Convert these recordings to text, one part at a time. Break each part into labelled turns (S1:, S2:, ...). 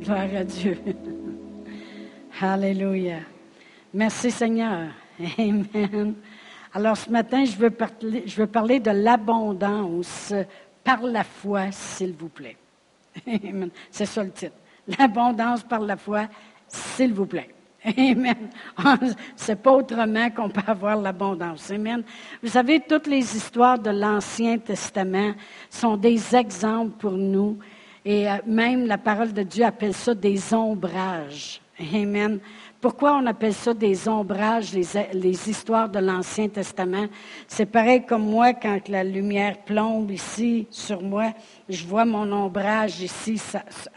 S1: Gloire à Dieu. Alléluia. Merci Seigneur. Amen. Alors ce matin, je veux parler, de l'abondance par la foi, s'il vous plaît. Amen. C'est ça le titre. L'abondance par la foi, s'il vous plaît. Amen. C'est pas autrement qu'on peut avoir l'abondance. Amen. Vous savez, toutes les histoires de l'Ancien Testament sont des exemples pour nous. Et euh, même la parole de Dieu appelle ça des ombrages. Amen. Pourquoi on appelle ça des ombrages, les, histoires de l'Ancien Testament? C'est pareil comme moi, quand la lumière plombe ici sur moi, je vois mon ombrage ici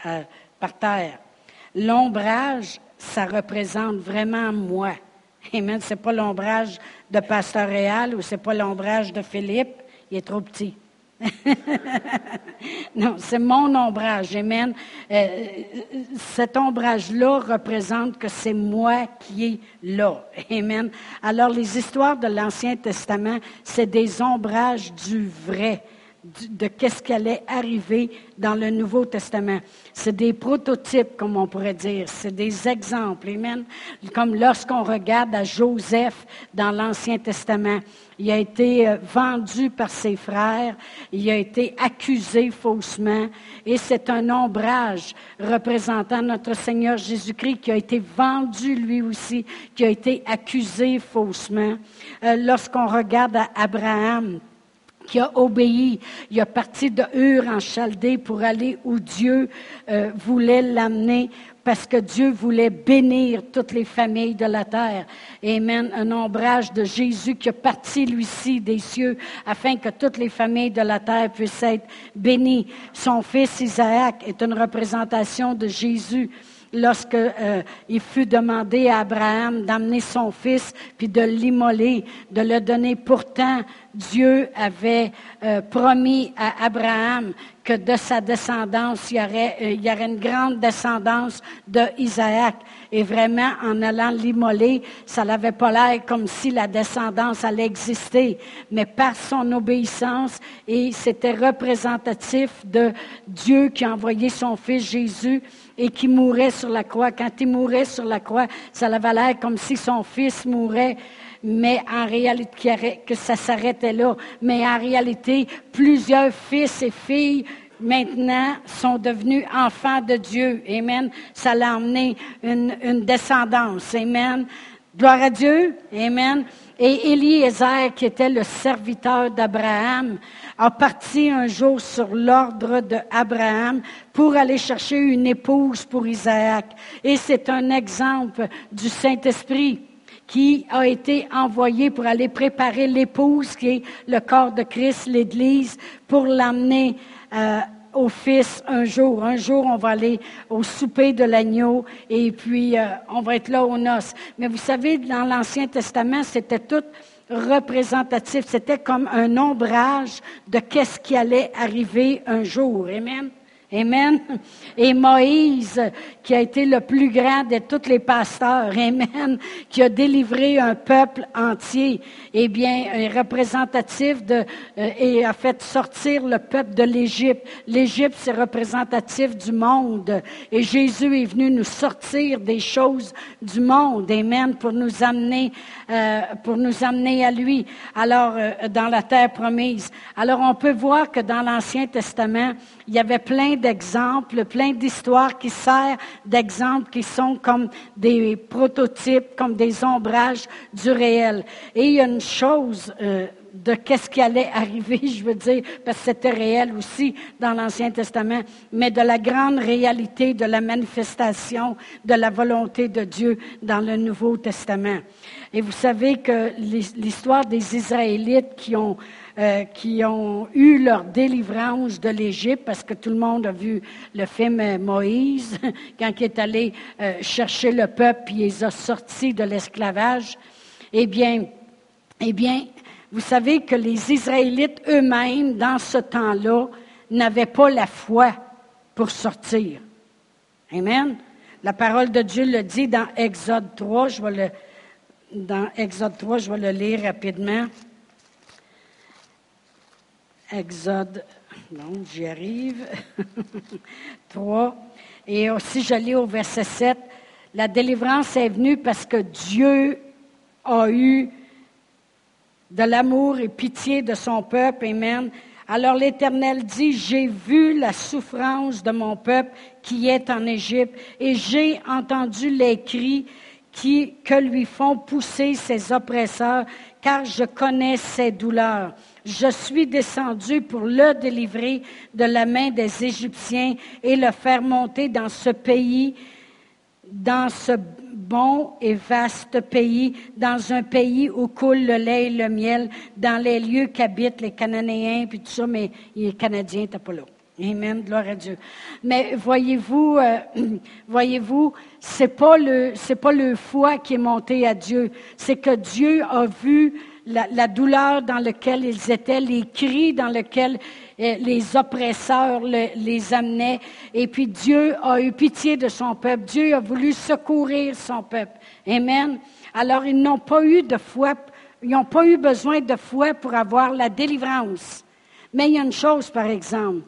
S1: euh, par terre. L'ombrage, ça représente vraiment moi. Amen. C'est pas l'ombrage de Pasteur Réal ou c'est pas l'ombrage de Philippe. Il est trop petit. non, c'est mon ombrage. Amen. Euh, cet ombrage-là représente que c'est moi qui est là. Amen. Alors, les histoires de l'Ancien Testament, c'est des ombrages du vrai de qu'est-ce qui allait arriver dans le Nouveau Testament. C'est des prototypes, comme on pourrait dire. C'est des exemples. Amen. Comme lorsqu'on regarde à Joseph dans l'Ancien Testament. Il a été euh, vendu par ses frères. Il a été accusé faussement. Et c'est un ombrage représentant notre Seigneur Jésus-Christ qui a été vendu lui aussi, qui a été accusé faussement. Euh, lorsqu'on regarde à Abraham, qui a obéi. Il a parti de Ur en Chaldée pour aller où Dieu euh, voulait l'amener parce que Dieu voulait bénir toutes les familles de la terre. Amen. Un ombrage de Jésus qui a parti, lui-ci, des cieux, afin que toutes les familles de la terre puissent être bénies. Son fils Isaac est une représentation de Jésus lorsque euh, fut demandé à Abraham d'amener son fils puis de l'immoler, de le donner. Pourtant, Dieu avait euh, promis à Abraham que de sa descendance, il y aurait, euh, il y aurait une grande descendance de Isaac. Et vraiment, en allant l'immoler, ça n'avait pas l'air comme si la descendance allait exister. Mais par son obéissance, et c'était représentatif de Dieu qui a envoyé son fils Jésus et qui mourait sur la croix. Quand il mourait sur la croix, ça avait l'air comme si son fils mourait, mais en réalité, que ça s'arrêtait là. Mais en réalité, plusieurs fils et filles maintenant sont devenus enfants de Dieu. Amen. Ça l'a emmené une, une descendance. Amen. Gloire à Dieu. Amen. Et Eliezer, qui était le serviteur d'Abraham, a parti un jour sur l'ordre d'Abraham pour aller chercher une épouse pour Isaac. Et c'est un exemple du Saint-Esprit qui a été envoyé pour aller préparer l'épouse qui est le corps de Christ, l'Église, pour l'amener euh, au Fils un jour. Un jour, on va aller au souper de l'agneau et puis euh, on va être là aux noces. Mais vous savez, dans l'Ancien Testament, c'était tout représentatif. C'était comme un ombrage de qu'est-ce qui allait arriver un jour. Amen. Amen. Et Moïse, qui a été le plus grand de tous les pasteurs, Amen, qui a délivré un peuple entier, eh bien, est représentatif euh, et a fait sortir le peuple de l'Égypte. L'Égypte, c'est représentatif du monde. Et Jésus est venu nous sortir des choses du monde, Amen, pour nous amener, euh, pour nous amener à lui. Alors, euh, dans la terre promise. Alors, on peut voir que dans l'Ancien Testament, il y avait plein d'exemples, plein d'histoires qui servent d'exemples qui sont comme des prototypes, comme des ombrages du réel. Et il y a une chose euh, de qu'est-ce qui allait arriver, je veux dire, parce que c'était réel aussi dans l'Ancien Testament, mais de la grande réalité de la manifestation de la volonté de Dieu dans le Nouveau Testament. Et vous savez que l'histoire des Israélites qui ont euh, qui ont eu leur délivrance de l'Égypte, parce que tout le monde a vu le film euh, Moïse, quand il est allé euh, chercher le peuple, puis il les a sortis de l'esclavage. Eh bien, eh bien, vous savez que les Israélites eux-mêmes, dans ce temps-là, n'avaient pas la foi pour sortir. Amen. La parole de Dieu le dit dans Exode 3. Je vais le, dans Exode 3, je vais le lire rapidement. Exode, non, j'y arrive. 3. Et aussi, je lis au verset 7, la délivrance est venue parce que Dieu a eu de l'amour et pitié de son peuple. Amen. Alors l'Éternel dit, j'ai vu la souffrance de mon peuple qui est en Égypte et j'ai entendu les cris que lui font pousser ses oppresseurs, car je connais ses douleurs. Je suis descendu pour le délivrer de la main des Égyptiens et le faire monter dans ce pays, dans ce bon et vaste pays, dans un pays où coule le lait et le miel, dans les lieux qu'habitent les Cananéens, puis tout ça, mais les Canadiens n'étaient pas là. Amen, gloire à Dieu. Mais voyez-vous, euh, voyez-vous, c'est pas le, c'est pas le foi qui est monté à Dieu, c'est que Dieu a vu la, douleur dans laquelle ils étaient, les cris dans lesquels les oppresseurs les amenaient, et puis Dieu a eu pitié de son peuple. Dieu a voulu secourir son peuple. Amen. Alors ils n'ont pas eu de foi, ils n'ont pas eu besoin de foi pour avoir la délivrance. Mais il y a une chose, par exemple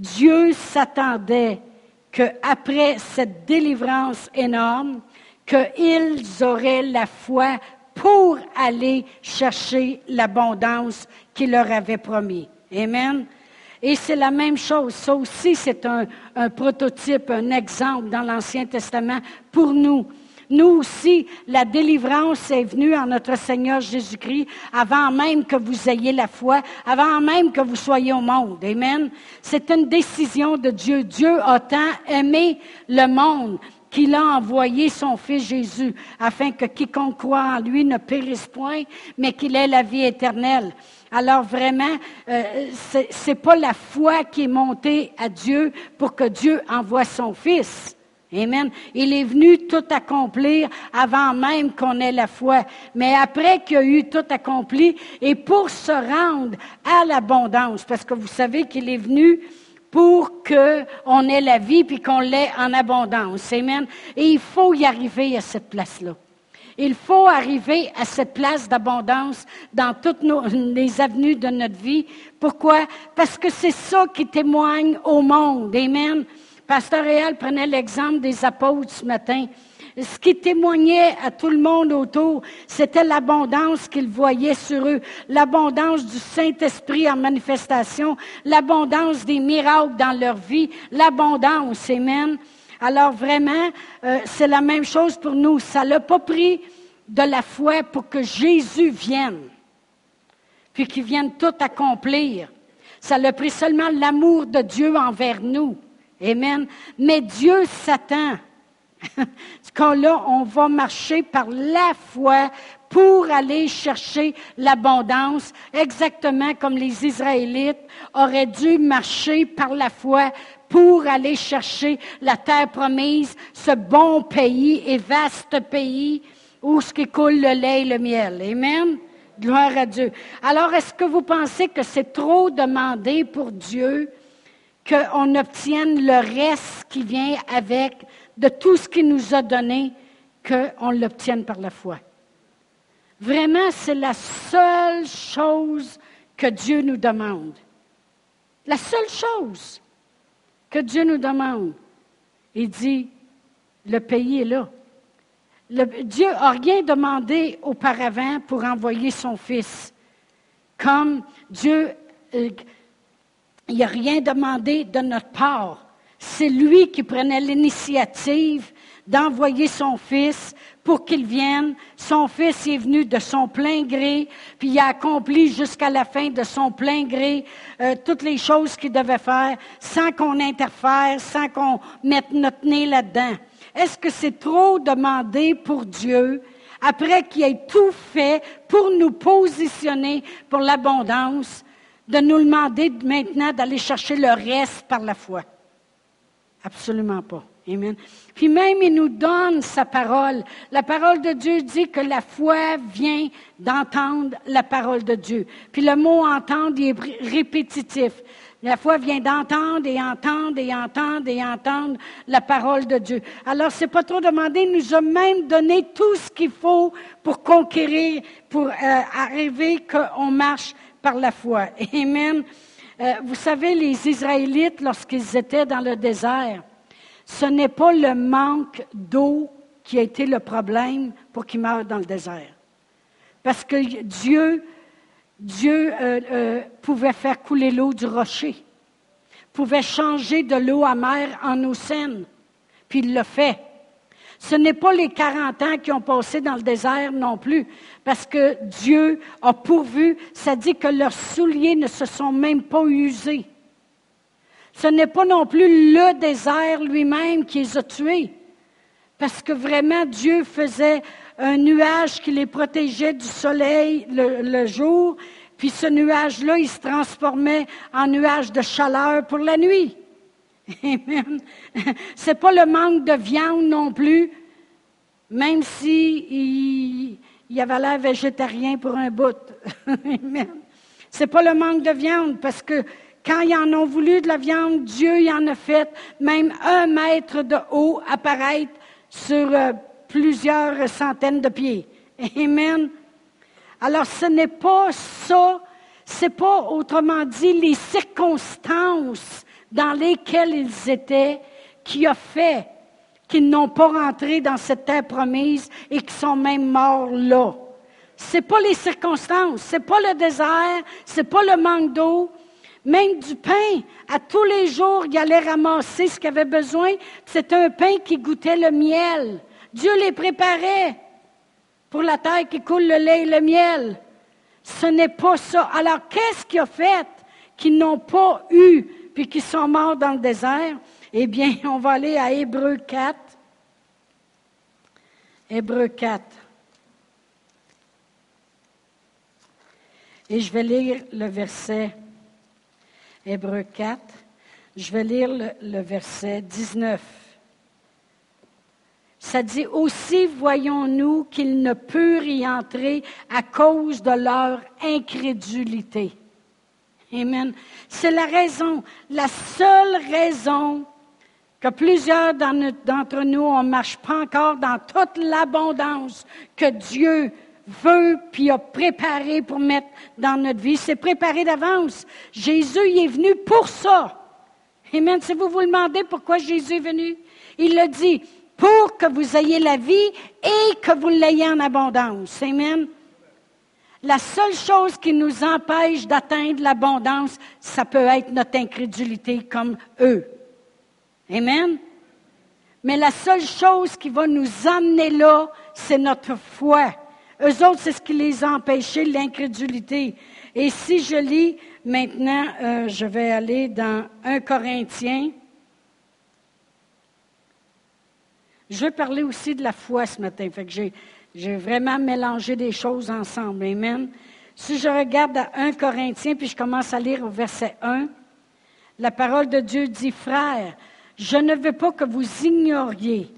S1: Dieu s'attendait qu'après cette délivrance énorme, qu'ils auraient la foi pour aller chercher l'abondance qu'il leur avait promis. Amen. Et c'est la même chose. Ça aussi, c'est un, prototype, un exemple dans l'Ancien Testament pour nous. Nous aussi, la délivrance est venue en notre Seigneur Jésus-Christ avant même que vous ayez la foi, avant même que vous soyez au monde. Amen. C'est une décision de Dieu. Dieu a tant aimé le monde qu'il a envoyé son Fils Jésus, afin que quiconque croit en lui ne périsse point, mais qu'il ait la vie éternelle. Alors vraiment, euh, ce n'est pas la foi qui est montée à Dieu pour que Dieu envoie son Fils. Amen. Il est venu tout accomplir avant même qu'on ait la foi. Mais après qu'il a eu tout accompli, et pour se rendre à l'abondance, parce que vous savez qu'il est venu pour qu'on ait la vie puis qu'on l'ait en abondance. Amen. Et il faut y arriver à cette place-là. Il faut arriver à cette place d'abondance dans toutes les avenues de notre vie. Pourquoi? Parce que c'est ça qui témoigne au monde. Amen. Pasteur Réal prenait l'exemple des apôtres ce matin. Ce qui témoignait à tout le monde autour, c'était l'abondance qu'ils voyaient sur eux, l'abondance du Saint-Esprit en manifestation, l'abondance des miracles dans leur vie, l'abondance, amen. Alors vraiment, euh, c'est la même chose pour nous. Ça l'a pas pris de la foi pour que Jésus vienne, puis qu'il vienne tout accomplir. Ça l'a pris seulement l'amour de Dieu envers nous. Amen. Mais Dieu s'attend quand là, on va marcher par la foi pour aller chercher l'abondance, exactement comme les Israélites auraient dû marcher par la foi pour aller chercher la terre promise, ce bon pays et vaste pays où ce qui coule le lait et le miel. Amen. Gloire à Dieu. Alors, est-ce que vous pensez que c'est trop demandé pour Dieu qu'on obtienne le reste qui vient avec de tout ce qu'il nous a donné, qu'on l'obtienne par la foi? Vraiment, c'est la seule chose que Dieu nous demande. La seule chose que Dieu nous demande. Il dit, le pays est là. Dieu n'a rien demandé auparavant pour envoyer son Fils. Comme Dieu, euh, n'a rien demandé de notre part. C'est lui qui prenait l'initiative d'envoyer son fils pour qu'il vienne. Son fils est venu de son plein gré, puis il a accompli jusqu'à la fin de son plein gré euh, toutes les choses qu'il devait faire sans qu'on interfère, sans qu'on mette notre nez là-dedans. Est-ce que c'est trop demandé pour Dieu après qu'il ait tout fait pour nous positionner pour l'abondance? de nous demander maintenant d'aller chercher le reste par la foi? Absolument pas. Amen. Puis même, il nous donne sa parole. La parole de Dieu dit que la foi vient d'entendre la parole de Dieu. Puis le mot entendre il est répétitif. La foi vient d'entendre et entendre et entendre et entendre la parole de Dieu. Alors, c'est pas trop demandé. Il nous a même donné tout ce qu'il faut pour conquérir, pour euh, arriver qu'on marche par la foi. Amen. Euh, vous savez, les Israélites, lorsqu'ils étaient dans le désert, ce n'est pas le manque d'eau qui a été le problème pour qu'il meure dans le désert. Parce que Dieu, euh, euh, pouvait faire couler l'eau du rocher, pouvait changer de l'eau amère en eau saine, puis il l'a fait. Ce n'est pas les 40 ans qui ont passé dans le désert non plus, parce que Dieu a pourvu, ça dit que leurs souliers ne se sont même pas usés. Ce n'est pas non plus le désert lui-même qui les a tués, parce que vraiment Dieu faisait un nuage qui les protégeait du soleil le, jour, puis ce nuage-là, il se transformait en nuage de chaleur pour la nuit. Amen. C'est pas le manque de viande non plus, même si il, avait l'air végétarien pour un bout. Amen. C'est pas le manque de viande, parce que quand ils en ont voulu de la viande, Dieu y en a fait même un mètre de haut apparaître sur euh, plusieurs centaines de pieds. Amen. Alors ce n'est pas ça, c'est pas autrement dit les circonstances dans lesquelles ils étaient qui a fait qu'ils n'ont pas rentré dans cette terre promise et qui sont même morts là. C'est pas les circonstances, c'est pas le désert, c'est pas le manque d'eau, même du pain. À tous les jours, il allait ramasser ce qu'il avait besoin. C'était un pain qui goûtait le miel. Dieu les préparait pour la terre qui coule le lait et le miel. Ce n'est pas ça. Alors, qu'est-ce qu'il a fait qu'ils n'ont pas eu puis qu'ils sont morts dans le désert? Eh bien, on va aller à Hébreu 4. Hébreu 4. Et je vais lire le verset Hébreu 4. Je vais lire le, verset 19. Ça dit aussi, voyons-nous qu'ils ne purent y entrer à cause de leur incrédulité. Amen. C'est la raison, la seule raison que plusieurs d'entre nous, on ne marche pas encore dans toute l'abondance que Dieu veut puis a préparé pour mettre dans notre vie. C'est préparé d'avance. Jésus il est venu pour ça. Amen. Si vous vous demandez pourquoi Jésus est venu, il le dit pour que vous ayez la vie et que vous l'ayez en abondance. Amen. La seule chose qui nous empêche d'atteindre l'abondance, ça peut être notre incrédulité comme eux. Amen. Mais la seule chose qui va nous amener là, c'est notre foi. Eux autres, c'est ce qui les a empêchés, l'incrédulité. Et si je lis maintenant, euh, je vais aller dans 1 Corinthiens. Je vais parler aussi de la foi ce matin. Fait que j'ai, vraiment mélangé des choses ensemble. Amen. Si je regarde à 1 Corinthiens, puis je commence à lire au verset 1, la parole de Dieu dit, Frères, je ne veux pas que vous ignoriez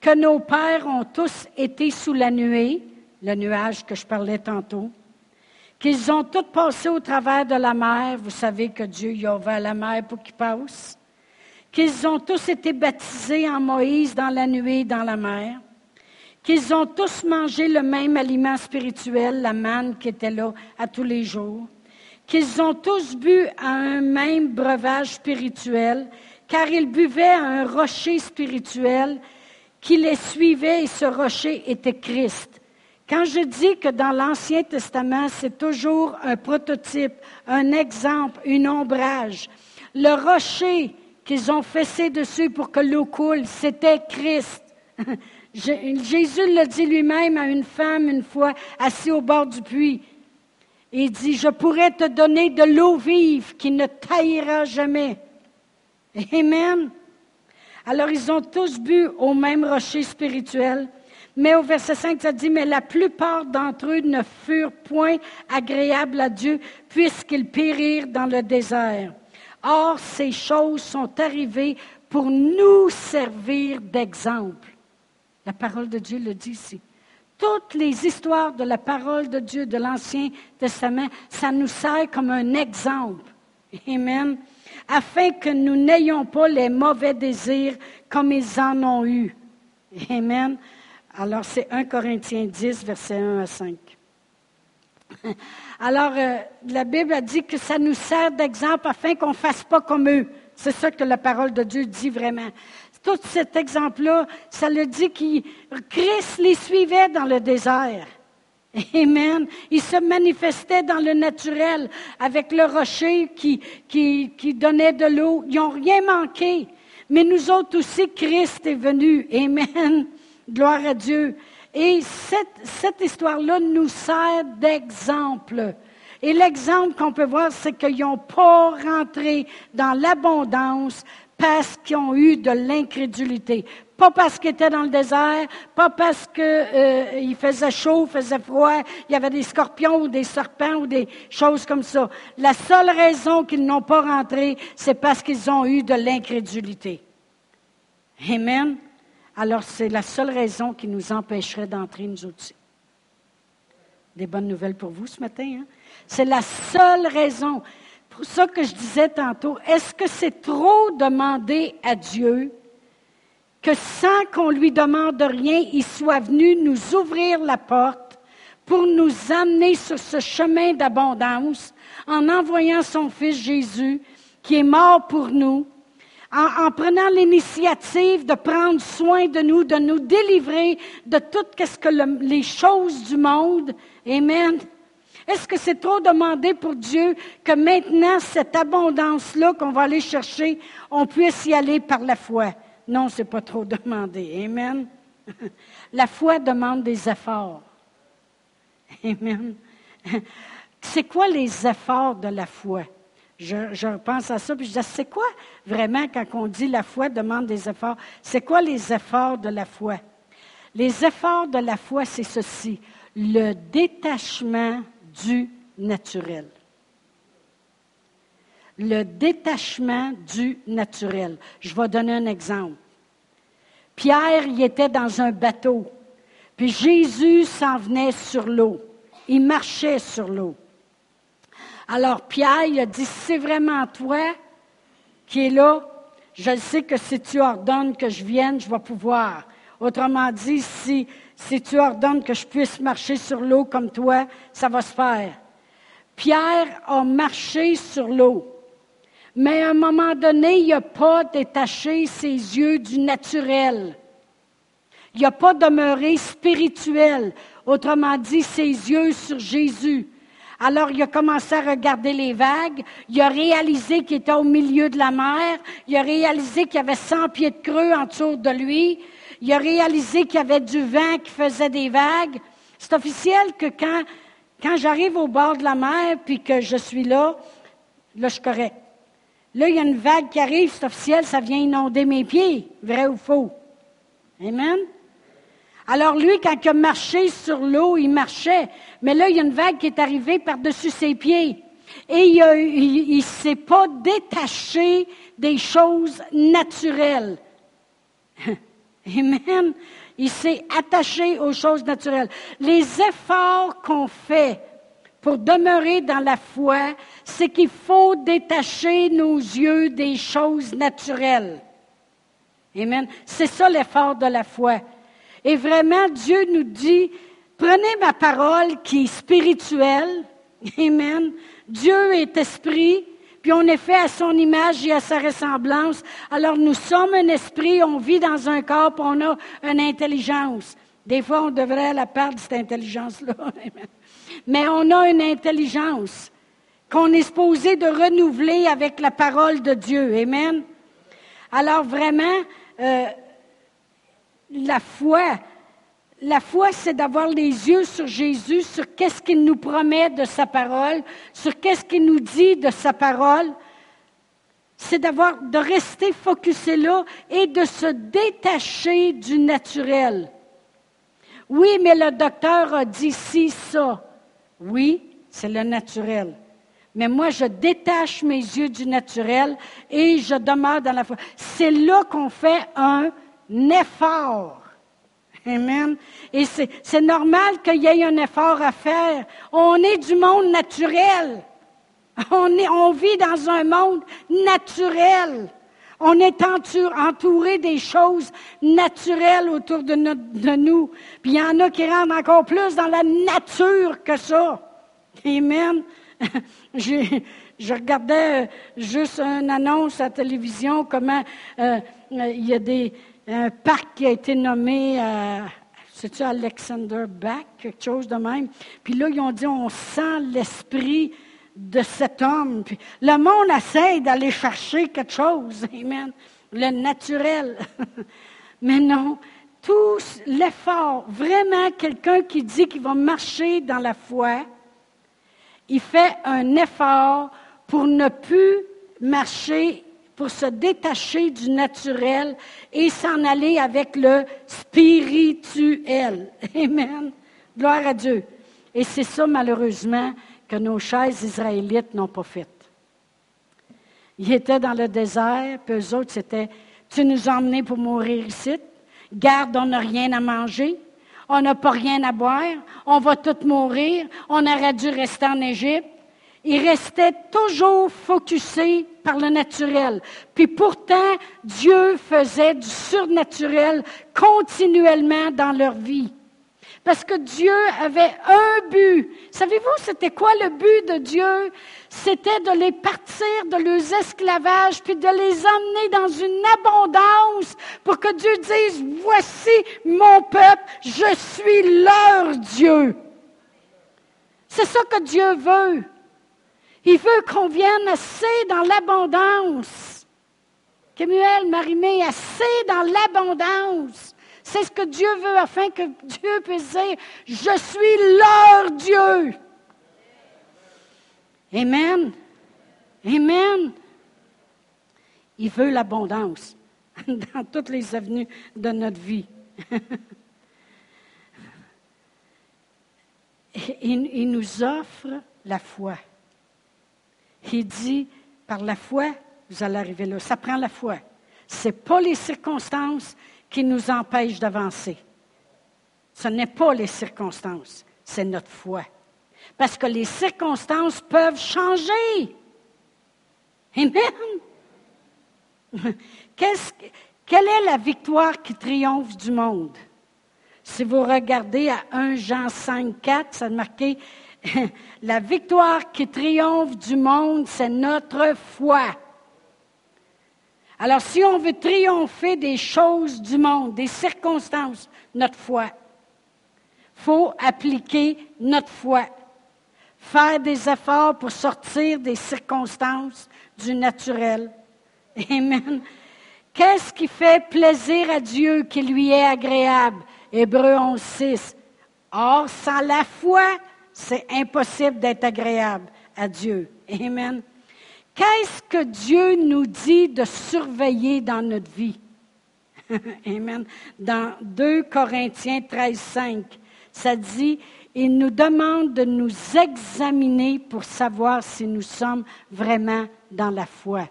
S1: que nos pères ont tous été sous la nuée, le nuage que je parlais tantôt, qu'ils ont tous passé au travers de la mer. Vous savez que Dieu y a ouvert la mer pour qu'ils passent. Qu'ils ont tous été baptisés en Moïse dans la nuée et dans la mer. Qu'ils ont tous mangé le même aliment spirituel, la manne qui était là à tous les jours. Qu'ils ont tous bu à un même breuvage spirituel, car ils buvaient à un rocher spirituel qui les suivait et ce rocher était Christ. Quand je dis que dans l'Ancien Testament, c'est toujours un prototype, un exemple, une ombrage, le rocher qu'ils ont fessé dessus pour que l'eau coule, c'était Christ. Jésus le dit lui-même à une femme une fois assise au bord du puits. Il dit, je pourrais te donner de l'eau vive qui ne taillera jamais. Amen. Alors ils ont tous bu au même rocher spirituel. Mais au verset 5, ça dit, mais la plupart d'entre eux ne furent point agréables à Dieu puisqu'ils périrent dans le désert. Or, ces choses sont arrivées pour nous servir d'exemple. La parole de Dieu le dit ici. Toutes les histoires de la parole de Dieu de l'Ancien Testament, ça nous sert comme un exemple. Amen. Afin que nous n'ayons pas les mauvais désirs comme ils en ont eu. Amen. Alors, c'est 1 Corinthiens 10, verset 1 à 5. Alors, euh, la Bible a dit que ça nous sert d'exemple afin qu'on ne fasse pas comme eux. C'est ça que la parole de Dieu dit vraiment. tout cet exemple-là, ça le dit que Christ les suivait dans le désert. Amen. Il se manifestait dans le naturel avec le rocher qui, qui, qui donnait de l'eau. Ils n'ont rien manqué. Mais nous autres aussi, Christ est venu. Amen. Gloire à Dieu. Et cette, cette histoire-là nous sert d'exemple. Et l'exemple qu'on peut voir, c'est qu'ils n'ont pas rentré dans l'abondance parce qu'ils ont eu de l'incrédulité. Pas parce qu'ils étaient dans le désert, pas parce qu'il euh, faisait chaud, faisait froid, il y avait des scorpions ou des serpents ou des choses comme ça. La seule raison qu'ils n'ont pas rentré, c'est parce qu'ils ont eu de l'incrédulité. Amen. Alors c'est la seule raison qui nous empêcherait d'entrer nous aussi. Des bonnes nouvelles pour vous ce matin. Hein? C'est la seule raison. Pour ça que je disais tantôt, est-ce que c'est trop demander à Dieu que sans qu'on lui demande rien, il soit venu nous ouvrir la porte pour nous amener sur ce chemin d'abondance en envoyant son Fils Jésus qui est mort pour nous, en, prenant l'initiative de prendre soin de nous, de nous délivrer de toutes ce que les choses du monde. Amen. Est-ce que c'est trop demandé pour Dieu que maintenant, cette abondance-là qu'on va aller chercher, on puisse y aller par la foi? Non, c'est pas trop demandé. Amen. La foi demande des efforts. Amen. C'est quoi les efforts de la foi? Je, pense à ça, puis je dis, c'est quoi vraiment quand on dit la foi demande des efforts? C'est quoi les efforts de la foi? Les efforts de la foi, c'est ceci, le détachement du naturel. Le détachement du naturel. Je vais donner un exemple. Pierre, il était dans un bateau, puis Jésus s'en venait sur l'eau. Il marchait sur l'eau. Alors Pierre, il a dit, c'est vraiment toi qui es là, je sais que si tu ordonnes que je vienne, je vais pouvoir. Autrement dit, si si tu ordonnes que je puisse marcher sur l'eau comme toi, ça va se faire. Pierre a marché sur l'eau. Mais à un moment donné, il n'a pas détaché ses yeux du naturel. Il n'a pas demeuré spirituel. Autrement dit, ses yeux sur Jésus. Alors il a commencé à regarder les vagues. Il a réalisé qu'il était au milieu de la mer. Il a réalisé qu'il y avait 100 pieds de creux dessous de lui il a réalisé qu'il y avait du vent qui faisait des vagues. C'est officiel que quand, quand j'arrive au bord de la mer, puis que je suis là, là, je suis correct. Là, il y a une vague qui arrive, c'est officiel, ça vient inonder mes pieds, vrai ou faux. Amen? Alors lui, quand il a marché sur l'eau, il marchait. Mais là, il y a une vague qui est arrivée par-dessus ses pieds. Et il ne s'est pas détaché des choses naturelles. Amen. Il s'est attaché aux choses naturelles. Les efforts qu'on fait pour demeurer dans la foi, c'est qu'il faut détacher nos yeux des choses naturelles. Amen. C'est ça l'effort de la foi. Et vraiment, Dieu nous dit, prenez ma parole qui est spirituelle. Amen. Dieu est esprit puis on est fait à son image et à sa ressemblance. Alors nous sommes un esprit, on vit dans un corps, puis on a une intelligence. Des fois, on devrait la perdre, cette intelligence-là. Mais on a une intelligence qu'on est supposé de renouveler avec la parole de Dieu. Amen. Alors vraiment, euh, la foi, la foi, c'est d'avoir les yeux sur Jésus, sur qu'est-ce qu'il nous promet de sa parole, sur qu'est-ce qu'il nous dit de sa parole. C'est d'avoir, de rester focusé là et de se détacher du naturel. Oui, mais le docteur a dit ci, ça. Oui, c'est le naturel. Mais moi, je détache mes yeux du naturel et je demeure dans la foi. C'est là qu'on fait un effort. Amen. Et c'est normal qu'il y ait un effort à faire. On est du monde naturel. On, est, on vit dans un monde naturel. On est entouré des choses naturelles autour de, nous. Puis il y en a qui rentrent encore plus dans la nature que ça. Amen. je regardais juste une annonce à la télévision, comment euh, il y a des, un parc qui a été nommé, euh, Alexander Bach, quelque chose de même? Puis là, ils ont dit, on sent l'esprit de cet homme. Puis le monde essaie d'aller chercher quelque chose, amen, le naturel. Mais non, tout l'effort, vraiment quelqu'un qui dit qu'il va marcher dans la foi, il fait un effort pour ne plus marcher, pour se détacher du naturel et s'en aller avec le spirituel. Amen. Gloire à Dieu. Et c'est ça, malheureusement, que nos chers Israélites n'ont pas fait. Ils étaient dans le désert, puis eux autres, c'était Tu nous as emmenés pour mourir ici. Garde, on n'a rien à manger. On n'a pas rien à boire. On va tous mourir. On aurait dû rester en Égypte. Ils restaient toujours focusés par le naturel. Puis pourtant, Dieu faisait du surnaturel continuellement dans leur vie. Parce que Dieu avait un but. Savez-vous, c'était quoi le but de Dieu? C'était de les partir de leurs esclavages, puis de les emmener dans une abondance pour que Dieu dise, voici mon peuple, je suis leur Dieu. C'est ça que Dieu veut. Il veut qu'on vienne assez dans l'abondance. Kemuel, Marimé, assez dans l'abondance. C'est ce que Dieu veut afin que Dieu puisse dire, je suis leur Dieu. Amen. Amen. Il veut l'abondance dans toutes les avenues de notre vie. il, nous offre la foi. Il dit, par la foi, vous allez arriver là. Ça prend la foi. Ce n'est pas les circonstances qui nous empêchent d'avancer. Ce n'est pas les circonstances, c'est notre foi. Parce que les circonstances peuvent changer. Amen. quelle est la victoire qui triomphe du monde? Si vous regardez à 1 Jean 5, 4, ça a marqué la victoire qui triomphe du monde, c'est notre foi. Alors, si on veut triompher des choses du monde, des circonstances, notre foi, faut appliquer notre foi faire des efforts pour sortir des circonstances du naturel. Amen. Qu'est-ce qui fait plaisir à Dieu qui lui est agréable? Hébreu 11, 6. Or, sans la foi, c'est impossible d'être agréable à Dieu. Amen. Qu'est-ce que Dieu nous dit de surveiller dans notre vie? Amen. Dans 2 Corinthiens 13, 5, ça dit, il nous demande de nous examiner pour savoir si nous sommes vraiment dans la foi.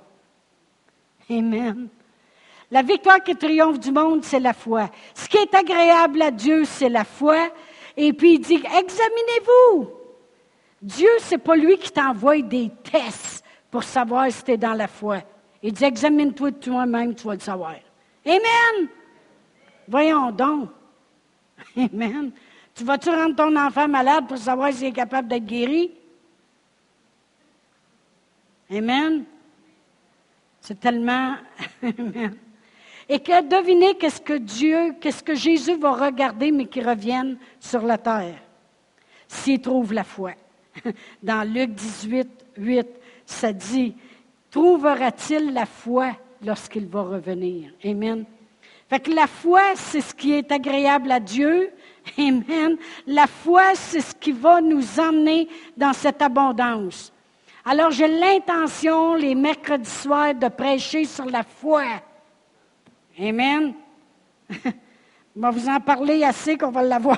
S1: Amen. La victoire qui triomphe du monde, c'est la foi. Ce qui est agréable à Dieu, c'est la foi. Et puis il dit, examinez-vous. Dieu, c'est pas lui qui t'envoie des tests pour savoir si tu es dans la foi. Il dit, examine-toi toi-même, tu vas le savoir. Amen. Voyons donc. Amen. Tu vas-tu rendre ton enfant malade pour savoir s'il est capable d'être guéri? Amen. C'est tellement. Et que devinez qu'est-ce que Dieu, qu'est-ce que Jésus va regarder, mais qui revienne sur la terre, s'il trouve la foi. Dans Luc 18, 8, ça dit Trouvera-t-il la foi lorsqu'il va revenir? Amen. Fait que la foi, c'est ce qui est agréable à Dieu, Amen. La foi, c'est ce qui va nous emmener dans cette abondance. Alors, j'ai l'intention, les mercredis soirs, de prêcher sur la foi. Amen. On va vous en parler assez qu'on va l'avoir.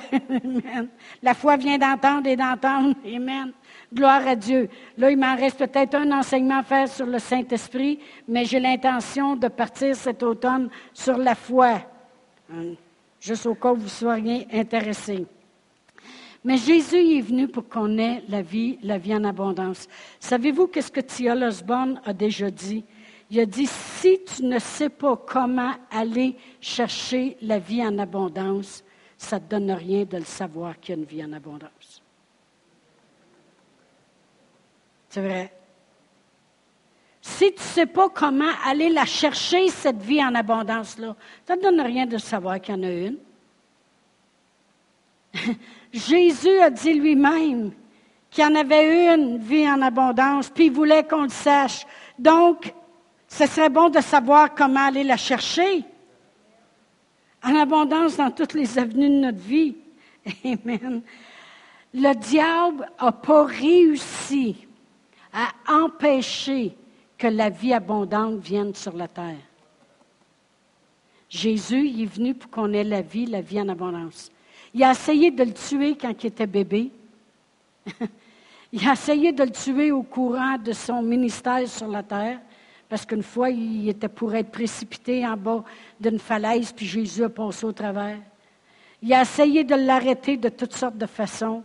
S1: La foi vient d'entendre et d'entendre. Amen. Gloire à Dieu. Là, il m'en reste peut-être un enseignement à faire sur le Saint-Esprit, mais j'ai l'intention de partir cet automne sur la foi juste au cas où vous soyez intéressés. Mais Jésus est venu pour qu'on ait la vie, la vie en abondance. Savez-vous qu'est-ce que Thiel Osborne a déjà dit? Il a dit, si tu ne sais pas comment aller chercher la vie en abondance, ça ne te donne rien de le savoir qu'il y a une vie en abondance. C'est vrai. Si tu ne sais pas comment aller la chercher, cette vie en abondance-là, ça ne donne rien de savoir qu'il y en a une. Jésus a dit lui-même qu'il y en avait une vie en abondance, puis il voulait qu'on le sache. Donc, ce serait bon de savoir comment aller la chercher en abondance dans toutes les avenues de notre vie. Amen. Le diable n'a pas réussi à empêcher que la vie abondante vienne sur la terre. Jésus il est venu pour qu'on ait la vie, la vie en abondance. Il a essayé de le tuer quand il était bébé. il a essayé de le tuer au courant de son ministère sur la terre, parce qu'une fois, il était pour être précipité en bas d'une falaise, puis Jésus a passé au travers. Il a essayé de l'arrêter de toutes sortes de façons.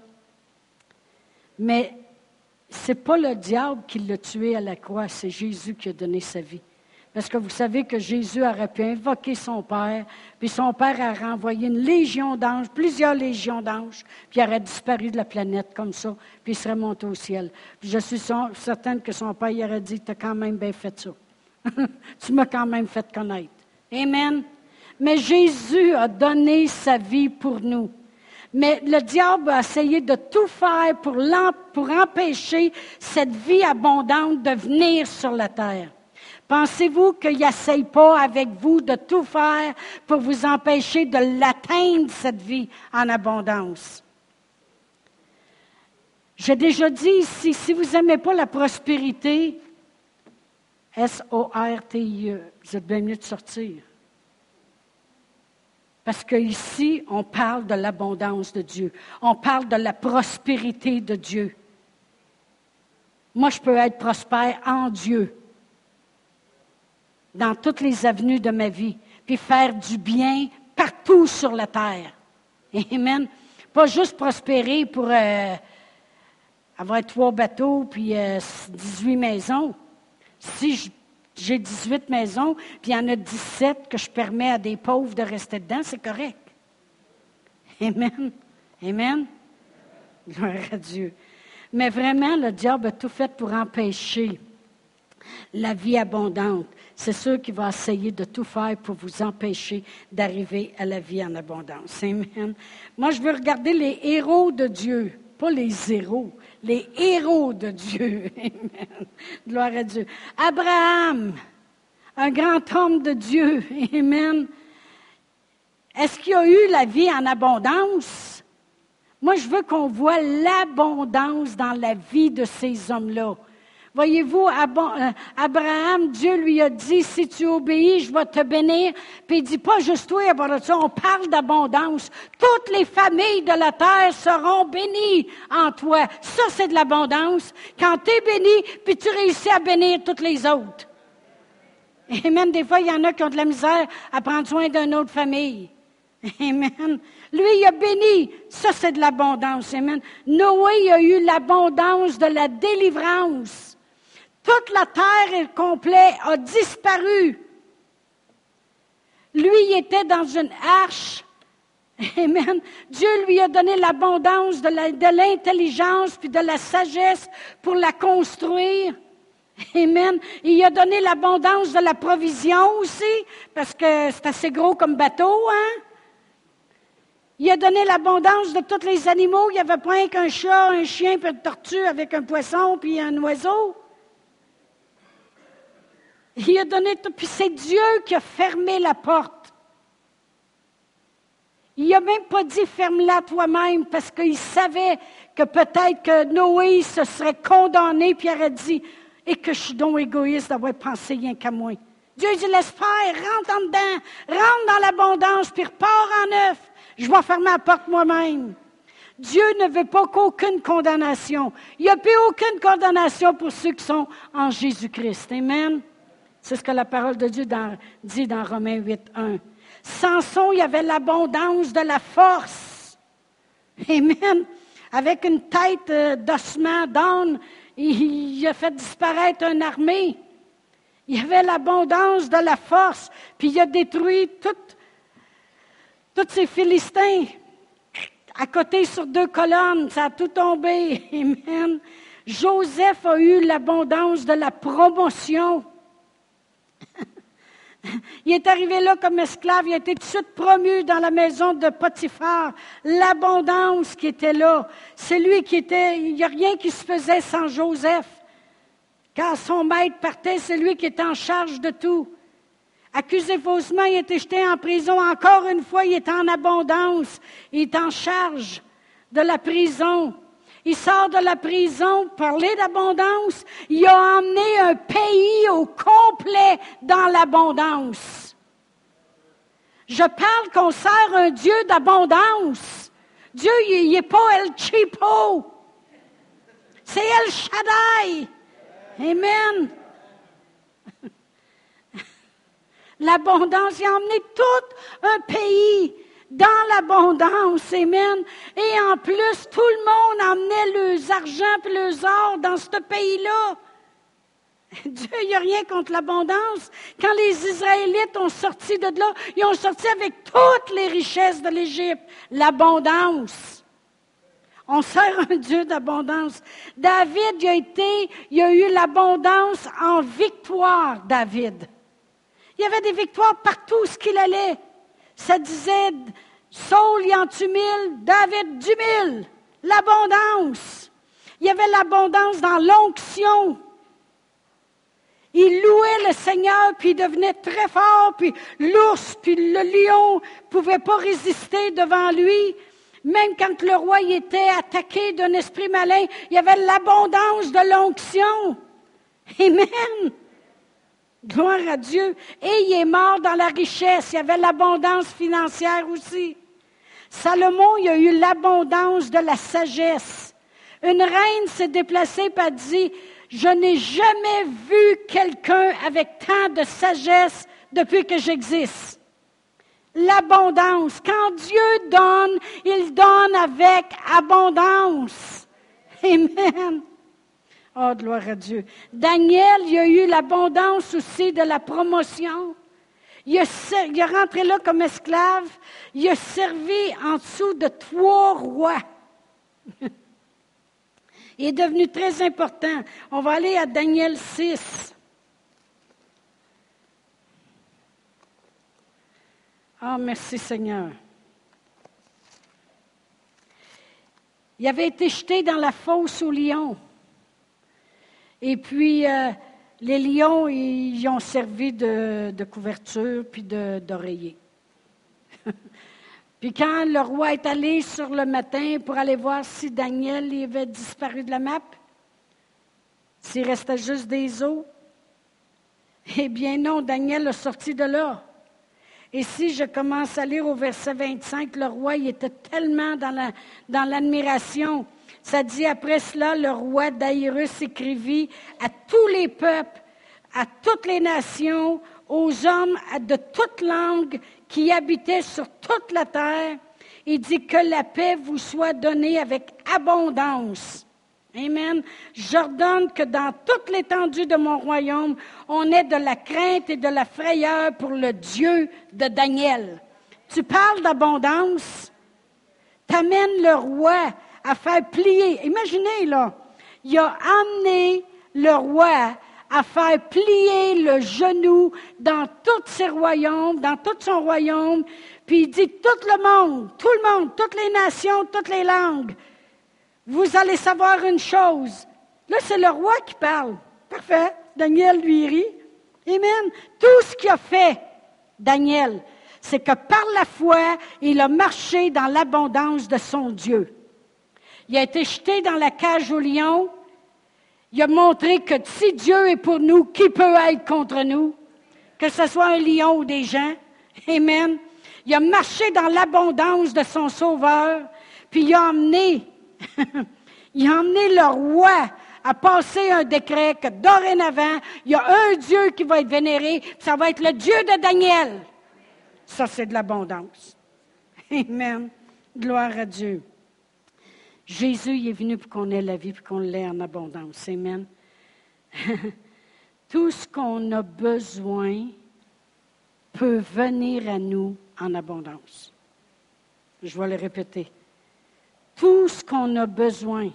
S1: Mais ce n'est pas le diable qui l'a tué à la croix, c'est Jésus qui a donné sa vie. Parce que vous savez que Jésus aurait pu invoquer son Père, puis son Père a renvoyé une légion d'anges, plusieurs légions d'anges, puis il aurait disparu de la planète comme ça, puis il serait monté au ciel. je suis certaine que son Père il aurait dit, tu as quand même bien fait ça. tu m'as quand même fait connaître. Amen. Mais Jésus a donné sa vie pour nous. Mais le diable a essayé de tout faire pour, pour empêcher cette vie abondante de venir sur la terre. Pensez-vous qu'il n'essaye pas avec vous de tout faire pour vous empêcher de l'atteindre, cette vie en abondance? J'ai déjà dit ici, si vous n'aimez pas la prospérité, S-O-R-T-I-E, vous êtes bien mieux de sortir. Parce qu'ici, on parle de l'abondance de Dieu. On parle de la prospérité de Dieu. Moi, je peux être prospère en Dieu, dans toutes les avenues de ma vie, puis faire du bien partout sur la terre. Amen. Pas juste prospérer pour euh, avoir trois bateaux puis 18 euh, maisons. Si j'ai 18 maisons, puis il y en a 17 que je permets à des pauvres de rester dedans, c'est correct. Amen. Amen. Gloire à Dieu. Mais vraiment, le diable a tout fait pour empêcher la vie abondante. C'est sûr qu'il va essayer de tout faire pour vous empêcher d'arriver à la vie en abondance. Amen. Moi, je veux regarder les héros de Dieu, pas les zéros les héros de Dieu. Amen. Gloire à Dieu. Abraham, un grand homme de Dieu. Amen. Est-ce qu'il a eu la vie en abondance? Moi, je veux qu'on voit l'abondance dans la vie de ces hommes-là. Voyez-vous, euh, Abraham, Dieu lui a dit, si tu obéis, je vais te bénir. Puis il dit pas juste toi, on parle d'abondance. Toutes les familles de la terre seront bénies en toi. Ça, c'est de l'abondance. Quand tu es béni, puis tu réussis à bénir toutes les autres. Et même des fois, il y en a qui ont de la misère à prendre soin d'une autre famille. Amen. Lui, il a béni. Ça, c'est de l'abondance. Amen. Noé a eu l'abondance de la délivrance. Toute la terre est complète a disparu. Lui il était dans une arche. Amen. Dieu lui a donné l'abondance de l'intelligence puis de la sagesse pour la construire. Amen. Il a donné l'abondance de la provision aussi, parce que c'est assez gros comme bateau, hein? Il a donné l'abondance de tous les animaux. Il n'y avait pas qu'un chat, un chien, puis une tortue avec un poisson, puis un oiseau. Il a donné tout. Puis c'est Dieu qui a fermé la porte. Il n'a même pas dit ferme-la toi-même parce qu'il savait que peut-être que Noé se serait condamné puis aurait dit et que je suis donc égoïste d'avoir pensé rien qu'à moi. Dieu dit laisse faire, rentre en dedans, rentre dans l'abondance puis repars en neuf. Je vais fermer la porte moi-même. Dieu ne veut pas qu'aucune condamnation. Il n'y a plus aucune condamnation pour ceux qui sont en Jésus-Christ. Amen. C'est ce que la parole de Dieu dit dans Romains 8, 1. Samson, il avait l'abondance de la force. Amen. Avec une tête euh, d'ossement d'âne, il, a fait disparaître une armée. Il avait l'abondance de la force, puis il a détruit tous ces Philistins à côté sur deux colonnes. Ça a tout tombé. Amen. Joseph a eu l'abondance de la promotion. Il est arrivé là comme esclave, il a été tout promu dans la maison de Potiphar. L'abondance qui était là, c'est lui qui était, il n'y a rien qui se faisait sans Joseph. Quand son maître partait, c'est lui qui était en charge de tout. Accusé faussement, il été jeté en prison. Encore une fois, il est en abondance. Il est en charge de la prison. Il sort de la prison, parler d'abondance. Il a emmené un pays au complet dans l'abondance. Je parle qu'on sert un Dieu d'abondance. Dieu, il n'est pas El Chipo. C'est El Shaddai. Amen. L'abondance, il a emmené tout un pays dans l'abondance. Amen. Et en plus, tout le monde emmenait leurs argent et leurs or dans ce pays-là. Dieu, il n'y a rien contre l'abondance. Quand les Israélites ont sorti de là, ils ont sorti avec toutes les richesses de l'Égypte. L'abondance. On sert un Dieu d'abondance. David, il a été, il a eu l'abondance en victoire, David. Il y avait des victoires partout ce qu'il allait. Ça disait, Saul y en tue mille, David du mille. L'abondance. Il y avait l'abondance dans l'onction. Il louait le Seigneur, puis il devenait très fort, puis l'ours, puis le lion ne pouvaient pas résister devant lui. Même quand le roi y était attaqué d'un esprit malin, il y avait l'abondance de l'onction. Amen. Gloire à Dieu. Et il est mort dans la richesse. Il y avait l'abondance financière aussi. Salomon, il a eu l'abondance de la sagesse. Une reine s'est déplacée et a dit, je n'ai jamais vu quelqu'un avec tant de sagesse depuis que j'existe. L'abondance. Quand Dieu donne, il donne avec abondance. Amen. Oh, gloire à Dieu. Daniel, il a eu l'abondance aussi de la promotion. Il, est rentré là comme esclave. Il a servi en dessous de trois rois. il est devenu très important. On va aller à Daniel 6. Ah, oh, merci Seigneur. Il avait été jeté dans la fosse au lion. Et puis, euh, les lions, ils ont servi de, couverture puis d'oreiller. puis quand le roi est allé sur le matin pour aller voir si Daniel avait disparu de la map, s'il restait juste des os, eh bien non, Daniel a sorti de là. Et si je commence à lire au verset 25, le roi il était tellement dans l'admiration. Ça dit après cela, le roi d'Aïrus écrivit à tous les peuples, à toutes les nations, aux hommes de toute langue qui habitaient sur toute la terre. Il dit que la paix vous soit donnée avec abondance. Amen. J'ordonne que dans toute l'étendue de mon royaume, on ait de la crainte et de la frayeur pour le Dieu de Daniel. Tu parles d'abondance? T'amènes le roi à faire plier. Imaginez, là, il a amené le roi à faire plier le genou dans tous ses royaumes, dans tout son royaume, puis il dit, tout le monde, tout le monde, toutes les nations, toutes les langues, vous allez savoir une chose. Là, c'est le roi qui parle. Parfait. Daniel lui rit. Amen. Tout ce qu'il a fait, Daniel, c'est que par la foi, il a marché dans l'abondance de son Dieu. Il a été jeté dans la cage au lion. Il a montré que si Dieu est pour nous, qui peut être contre nous? Que ce soit un lion ou des gens. Amen. Il a marché dans l'abondance de son sauveur, puis il a emmené, il a emmené le roi à passer un décret que dorénavant, il y a un Dieu qui va être vénéré, ça va être le Dieu de Daniel. Ça, c'est de l'abondance. Amen. Gloire à Dieu. Jésus est venu pour qu'on ait la vie, pour qu'on l'ait en abondance. Amen. Tout ce qu'on a besoin peut venir à nous en abondance. Je vais le répéter. Tout ce qu'on a besoin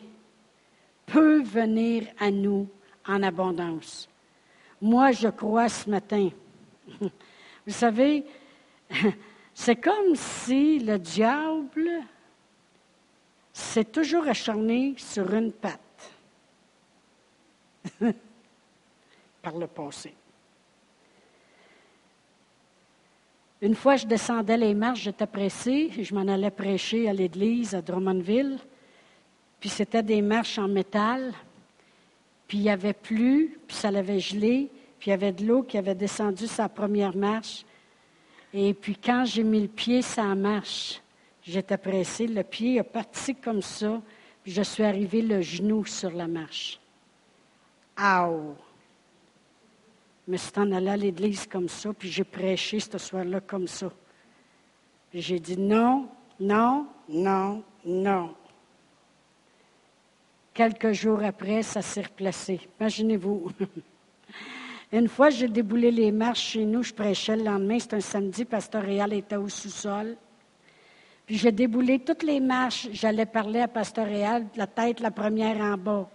S1: peut venir à nous en abondance. Moi, je crois ce matin. Vous savez, c'est comme si le diable s'est toujours acharné sur une patte par le passé. Une fois, je descendais les marches, j'étais pressée, je m'en allais prêcher à l'église à Drummondville. Puis c'était des marches en métal. Puis il y avait plu, puis ça l'avait gelé, puis il y avait de l'eau qui avait descendu sa première marche. Et puis quand j'ai mis le pied la marche, j'étais pressée, le pied est parti comme ça, puis je suis arrivée le genou sur la marche. Aouh! me suis en allé à l'église comme ça, puis j'ai prêché ce soir-là comme ça. J'ai dit non, non, non, non. Quelques jours après, ça s'est replacé. Imaginez-vous. Une fois, j'ai déboulé les marches chez nous, je prêchais le lendemain, c'était un samedi, Pasteur Réal était au sous-sol. Puis j'ai déboulé toutes les marches, j'allais parler à Pasteur Réal, la tête la première en bas.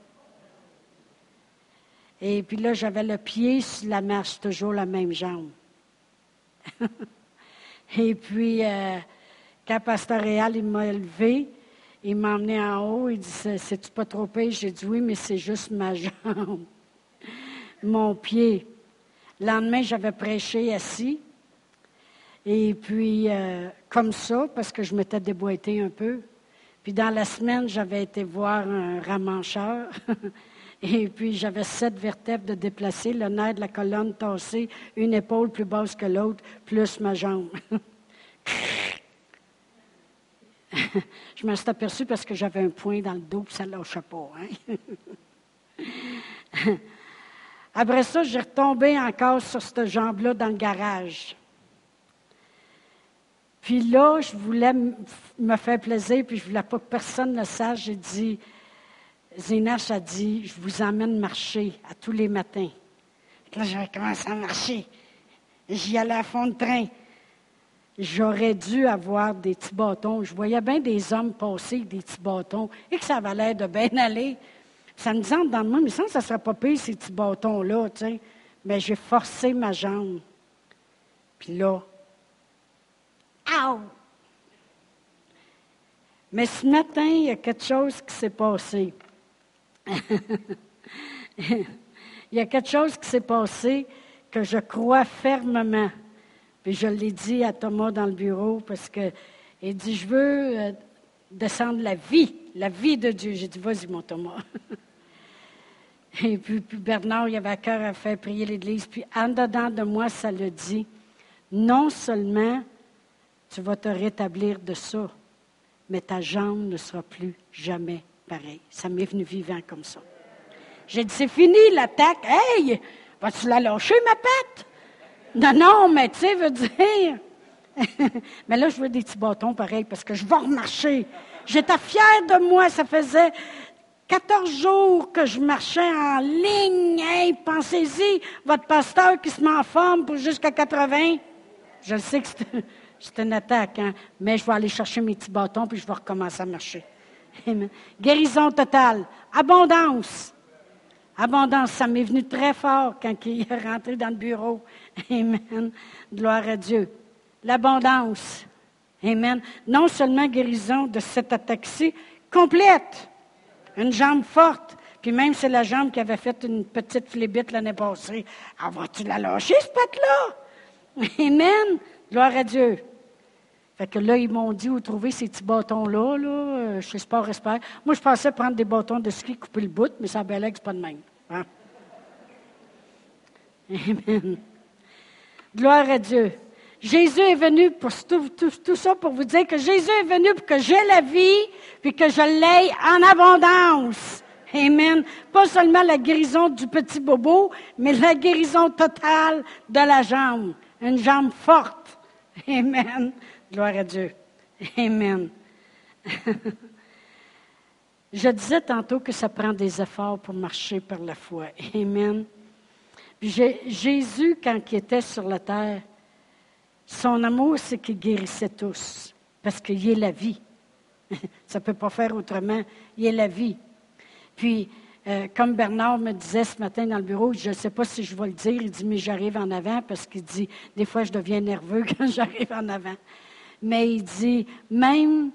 S1: Et puis là, j'avais le pied sur la marche, toujours la même jambe. Et puis, euh, quand Pasteur Réal, il m'a élevé, il m'a emmené en haut, il dit, c'est-tu pas trop pire? J'ai dit oui, mais c'est juste ma jambe, mon pied. Le lendemain, j'avais prêché assis. Et puis, euh, comme ça, parce que je m'étais déboîté un peu. Puis dans la semaine, j'avais été voir un ramancheur. Et puis, j'avais sept vertèbres de déplacer, le nerf de la colonne tassé, une épaule plus basse que l'autre, plus ma jambe. je me suis aperçu parce que j'avais un point dans le dos, puis ça ne lâchait pas. Hein. Après ça, j'ai retombé encore sur cette jambe-là dans le garage. Puis là, je voulais me faire plaisir, puis je voulais pas que personne ne sache. J'ai dit, Zénache a dit, je vous emmène marcher à tous les matins. Là, j'avais commencé à marcher. J'y allais à fond de train. J'aurais dû avoir des petits bâtons. Je voyais bien des hommes passer avec des petits bâtons et que ça avait l'air de bien aller. Ça me disait dans le monde, mais ça, ça ne serait pas pire, ces petits bâtons-là. Mais j'ai forcé ma jambe. Puis là, Mais ce matin, il y a quelque chose qui s'est passé. il y a quelque chose qui s'est passé que je crois fermement. Puis je l'ai dit à Thomas dans le bureau parce que il dit Je veux euh, descendre la vie, la vie de Dieu. J'ai dit Vas-y, mon Thomas. Et puis, Bernard, il avait à cœur à faire prier l'Église. Puis en dedans de moi, ça le dit Non seulement tu vas te rétablir de ça, mais ta jambe ne sera plus jamais pareil. Ça m'est venu vivant comme ça. J'ai dit, c'est fini l'attaque. Hey, vas-tu la lâcher, ma patte? Non, non, mais tu sais, veut dire. mais là, je veux des petits bâtons pareil parce que je vais remarcher. J'étais fière de moi. Ça faisait 14 jours que je marchais en ligne. Hey, pensez-y, votre pasteur qui se met en forme pour jusqu'à 80. Je sais que c'est une attaque, hein, mais je vais aller chercher mes petits bâtons puis je vais recommencer à marcher. Guérison totale. Abondance. Abondance, ça m'est venu très fort quand il est rentré dans le bureau. Amen. Gloire à Dieu. L'abondance. Amen. Non seulement guérison de cette attaque-ci, complète. Une jambe forte. Puis même c'est la jambe qui avait fait une petite flébite l'année passée. Ah, vas-tu la lâcher, ce patte-là? Amen. Gloire à Dieu. Fait que là, ils m'ont dit où trouver ces petits bâtons-là, là, euh, chez Sport Espère. Moi, je pensais prendre des bâtons de ski, couper le bout, mais ça belle c'est pas de même. Hein. Amen. Gloire à Dieu. Jésus est venu pour tout, ça pour vous dire que Jésus est venu pour que j'ai la vie, puis que je l'aie en abondance. Amen. Pas seulement la guérison du petit bobo, mais la guérison totale de la jambe. Une jambe forte. Amen. Gloire à Dieu. Amen. Je disais tantôt que ça prend des efforts pour marcher par la foi. Amen. Jésus, quand il était sur la terre, son amour, c'est qu'il guérissait tous, parce qu'il est la vie. ça ne peut pas faire autrement. Il est la vie. Puis, euh, comme Bernard me disait ce matin dans le bureau, je ne sais pas si je vais le dire, il dit, mais j'arrive en avant parce qu'il dit, des fois je deviens nerveux quand j'arrive en avant. Mais il dit, même,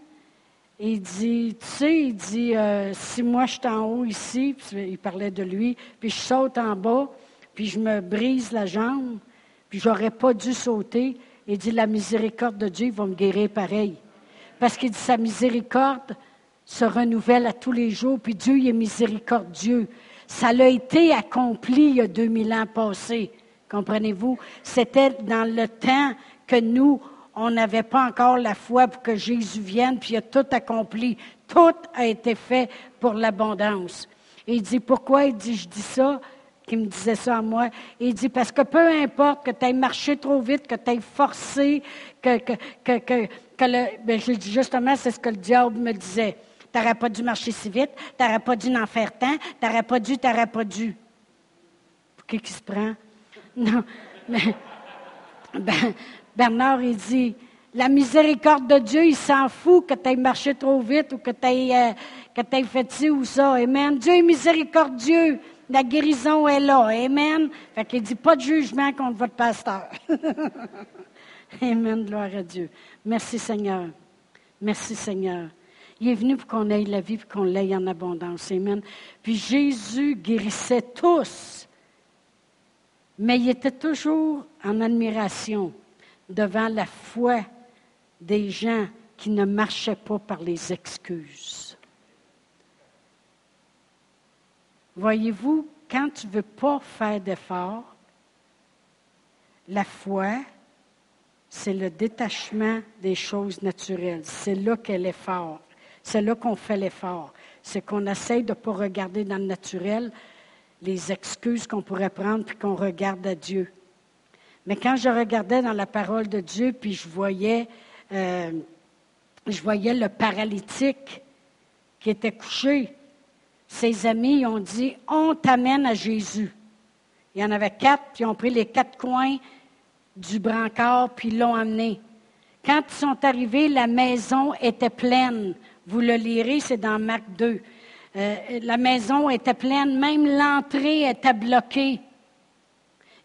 S1: il dit, tu sais, il dit, euh, si moi je suis en haut ici, il parlait de lui, puis je saute en bas, puis je me brise la jambe, puis j'aurais pas dû sauter, il dit, la miséricorde de Dieu va me guérir pareil. Parce qu'il dit, sa miséricorde se renouvelle à tous les jours, puis Dieu est miséricordieux. Ça l'a été accompli il y a 2000 ans passés. Comprenez-vous? C'était dans le temps que nous, on n'avait pas encore la foi pour que Jésus vienne, puis il a tout accompli. Tout a été fait pour l'abondance. Et il dit, pourquoi il dit, je dis ça? Qui me disait ça à moi? Il dit, parce que peu importe que tu aies marché trop vite, que tu aies forcé, que, que, que, que, le, ben, je dis justement, c'est ce que le diable me disait. Tu n'aurais pas dû marcher si vite, tu n'aurais pas dû en faire tant, tu n'aurais pas dû, tu n'aurais pas dû. Pour qui qui se prend? Non, mais ben, Bernard, il dit, la miséricorde de Dieu, il s'en fout que tu aies marché trop vite ou que tu aies, euh, fait ci ou ça. Amen. Dieu est miséricordieux. La guérison est là. Amen. Fait qu'il dit pas de jugement contre votre pasteur. Amen. Gloire à Dieu. Merci Seigneur. Merci Seigneur. Il est venu pour qu'on ait la vie, pour qu'on l'ait en abondance. Amen. Puis Jésus guérissait tous. Mais il était toujours en admiration devant la foi des gens qui ne marchaient pas par les excuses. Voyez-vous, quand tu ne veux pas faire d'effort, la foi, c'est le détachement des choses naturelles. C'est là qu'elle est forte. C'est là qu'on fait l'effort. C'est qu'on essaye de ne pas regarder dans le naturel les excuses qu'on pourrait prendre, puis qu'on regarde à Dieu. Mais quand je regardais dans la parole de Dieu, puis je voyais, euh, je voyais le paralytique qui était couché, ses amis ont dit, on t'amène à Jésus. Il y en avait quatre, puis ils ont pris les quatre coins du brancard, puis l'ont amené. Quand ils sont arrivés, la maison était pleine. Vous le lirez, c'est dans Marc 2. Euh, la maison était pleine, même l'entrée était bloquée.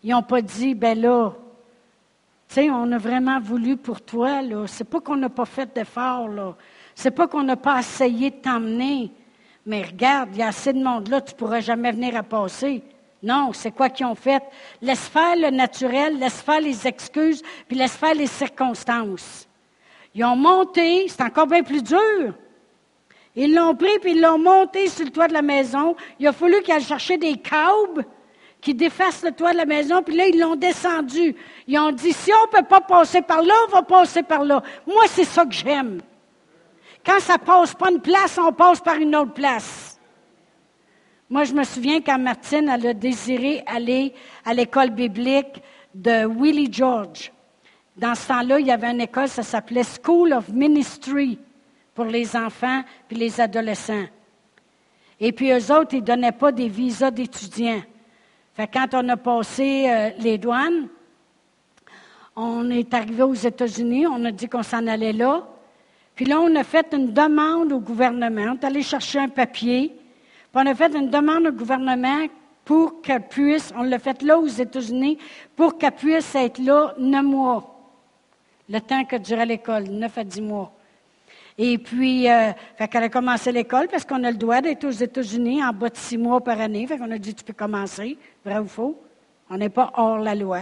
S1: Ils n'ont pas dit, ben là, tu sais, on a vraiment voulu pour toi, là. C'est pas qu'on n'a pas fait d'effort, là. C'est pas qu'on n'a pas essayé de t'emmener. Mais regarde, il y a assez de monde là, tu ne pourras jamais venir à passer. Non, c'est quoi qu'ils ont fait? Laisse faire le naturel, laisse faire les excuses, puis laisse faire les circonstances. Ils ont monté, c'est encore bien plus dur. Ils l'ont pris, puis ils l'ont monté sur le toit de la maison. Il a fallu qu'ils aillent chercher des câbles qui défassent le toit de la maison, puis là, ils l'ont descendu. Ils ont dit, si on ne peut pas passer par là, on va passer par là. Moi, c'est ça que j'aime. Quand ça passe pas une place, on passe par une autre place. Moi, je me souviens quand Martine elle a désiré aller à l'école biblique de Willie George. Dans ce temps-là, il y avait une école, ça s'appelait School of Ministry pour les enfants puis les adolescents. Et puis eux autres, ils ne donnaient pas des visas d'étudiants. Quand on a passé euh, les douanes, on est arrivé aux États-Unis, on a dit qu'on s'en allait là. Puis là, on a fait une demande au gouvernement. On est allé chercher un papier. Puis on a fait une demande au gouvernement pour qu'elle puisse, on l'a fait là aux États-Unis, pour qu'elle puisse être là neuf mois. Le temps que durait l'école, neuf à dix mois. Et puis, euh, fait qu'elle a commencé l'école parce qu'on a le droit d'être aux États-Unis en bas de six mois par année. Fait qu'on a dit, tu peux commencer, vrai ou faux? On n'est pas hors la loi.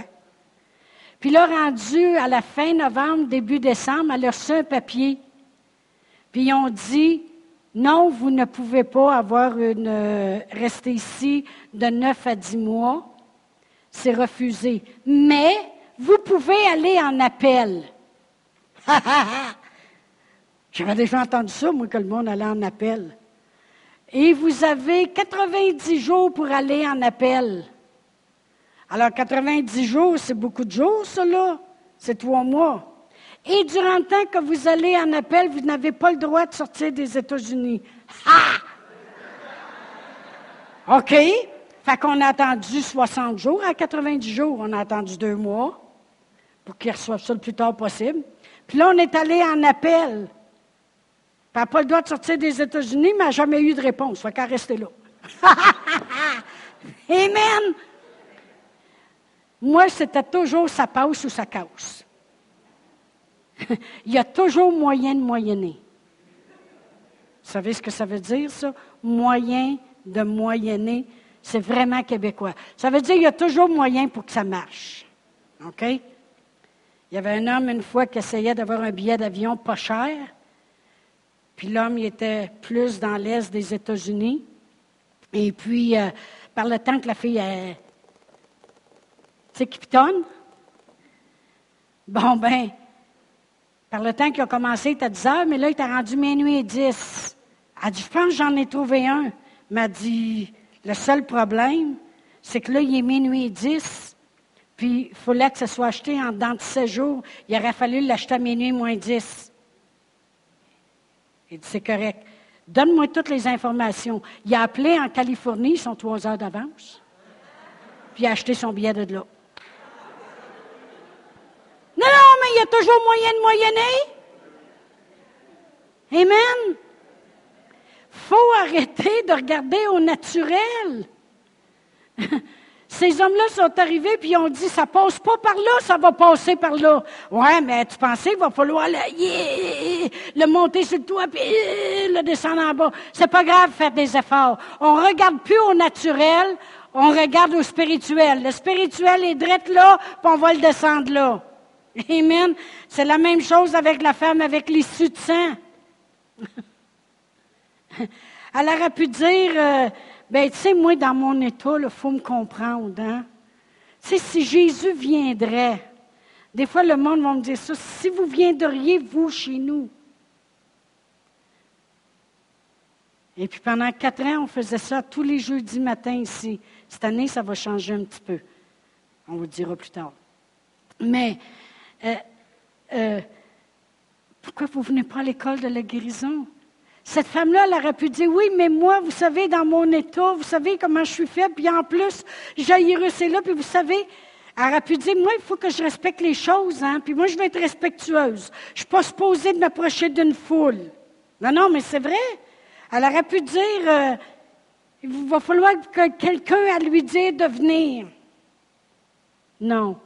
S1: Puis là, rendu à la fin novembre, début décembre, elle a reçu un papier. Puis ils ont dit, non, vous ne pouvez pas avoir une, euh, rester ici de neuf à dix mois. C'est refusé. Mais vous pouvez aller en appel. J'avais déjà entendu ça, moi, que le monde allait en appel. Et vous avez 90 jours pour aller en appel. Alors, 90 jours, c'est beaucoup de jours, là. C'est trois mois. Et durant le temps que vous allez en appel, vous n'avez pas le droit de sortir des États-Unis. Ah! OK? Fait qu'on a attendu 60 jours. À 90 jours, on a attendu deux mois pour qu'ils reçoivent ça le plus tard possible. Puis là, on est allé en appel. Elle n'a pas le droit de sortir des États-Unis, mais elle n'a jamais eu de réponse. Il faut qu'elle reste là. Amen. Moi, c'était toujours ça passe ou ça casse. Il y a toujours moyen de moyenner. Vous savez ce que ça veut dire, ça? Moyen de moyenner. C'est vraiment québécois. Ça veut dire qu'il y a toujours moyen pour que ça marche. OK? Il y avait un homme une fois qui essayait d'avoir un billet d'avion pas cher. Puis l'homme, il était plus dans l'est des États-Unis. Et puis, euh, par le temps que la fille, tu sais, qui pitonne, bon, ben, par le temps qu'il a commencé, il était 10 heures, mais là, il était rendu minuit et 10. Elle dit, je pense que j'en ai trouvé un. m'a dit, le seul problème, c'est que là, il est minuit et 10, puis il fallait que ça soit acheté en dans de 16 jours. Il aurait fallu l'acheter à minuit moins 10. Il dit, c'est correct. Donne-moi toutes les informations. Il a appelé en Californie, ils sont trois heures d'avance, puis il a acheté son billet de là. Non, non, mais il y a toujours moyen de moyenner. Amen. faut arrêter de regarder au naturel. Ces hommes-là sont arrivés puis ils ont dit ça passe pas par là, ça va passer par là. Ouais, mais tu pensais qu'il va falloir le, monter sur le toit puis le descendre en bas. C'est pas grave faire des efforts. On regarde plus au naturel, on regarde au spirituel. Le spirituel est direct là, puis on va le descendre là. Amen. C'est la même chose avec la femme avec l'issue de sang. Elle aurait pu dire, euh, ben, tu sais, moi, dans mon état, il faut me comprendre. Hein? Tu sais, si Jésus viendrait, des fois, le monde va me dire ça, si vous viendriez, vous, chez nous. Et puis pendant quatre ans, on faisait ça tous les jeudis matins ici. Cette année, ça va changer un petit peu. On vous le dira plus tard. Mais euh, euh, pourquoi vous ne venez pas à l'école de la guérison? Cette femme-là, elle aurait pu dire, oui, mais moi, vous savez, dans mon état, vous savez comment je suis faite, puis en plus, j'ai c'est là, puis vous savez, elle aurait pu dire, moi, il faut que je respecte les choses, hein, puis moi, je vais être respectueuse. Je ne suis pas supposée de m'approcher d'une foule. Non, non, mais c'est vrai. Elle aurait pu dire, euh, il va falloir que quelqu'un à lui dire de venir. Non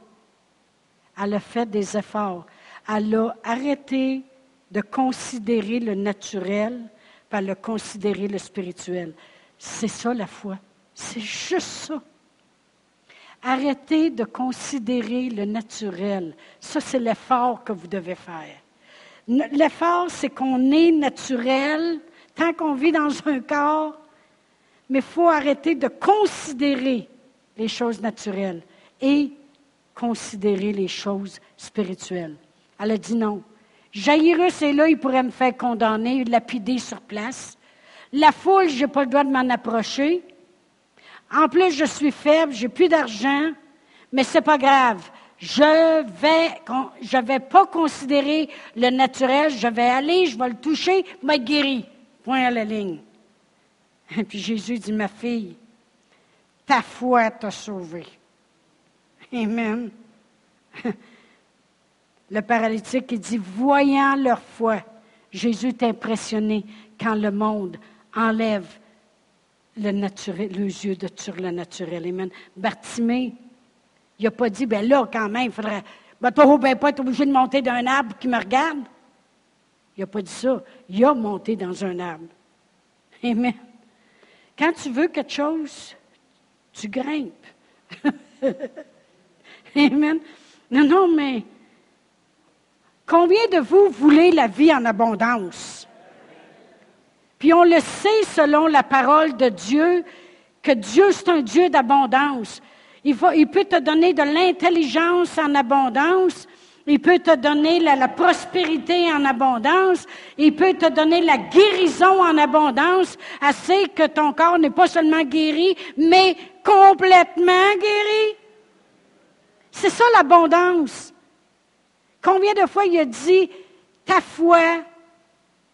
S1: elle a fait des efforts. Elle a arrêté de considérer le naturel, puis elle a considéré le spirituel. C'est ça la foi. C'est juste ça. Arrêtez de considérer le naturel. Ça, c'est l'effort que vous devez faire. L'effort, c'est qu'on est naturel tant qu'on vit dans un corps, mais il faut arrêter de considérer les choses naturelles et considérer les choses spirituelles. Elle a dit non. Jairus est là, il pourrait me faire condamner, lapider sur place. La foule, je n'ai pas le droit de m'en approcher. En plus, je suis faible, j'ai plus d'argent, mais c'est pas grave. Je vais, je vais pas considérer le naturel, je vais aller, je vais le toucher, m'a guéri. Point à la ligne. Et puis Jésus dit, ma fille, ta foi t'a sauvée. Amen. Le paralytique, il dit, voyant leur foi, Jésus est impressionné quand le monde enlève le, naturel, le yeux de sur le naturel. Amen. Bartimée, il n'a pas dit, ben là, quand même, il faudrait, ben, toi, ben, pas être obligé de monter d'un arbre qui me regarde. Il n'a pas dit ça. Il a monté dans un arbre. Amen. Quand tu veux quelque chose, tu grimpes. Amen. Non, non, mais combien de vous voulez la vie en abondance? Puis on le sait selon la parole de Dieu que Dieu, c'est un Dieu d'abondance. Il, peut te donner de l'intelligence en abondance. Il peut te donner la, la, prospérité en abondance. Il peut te donner la guérison en abondance, assez que ton corps n'est pas seulement guéri, mais complètement guéri. C'est ça l'abondance. Combien de fois il a dit, ta foi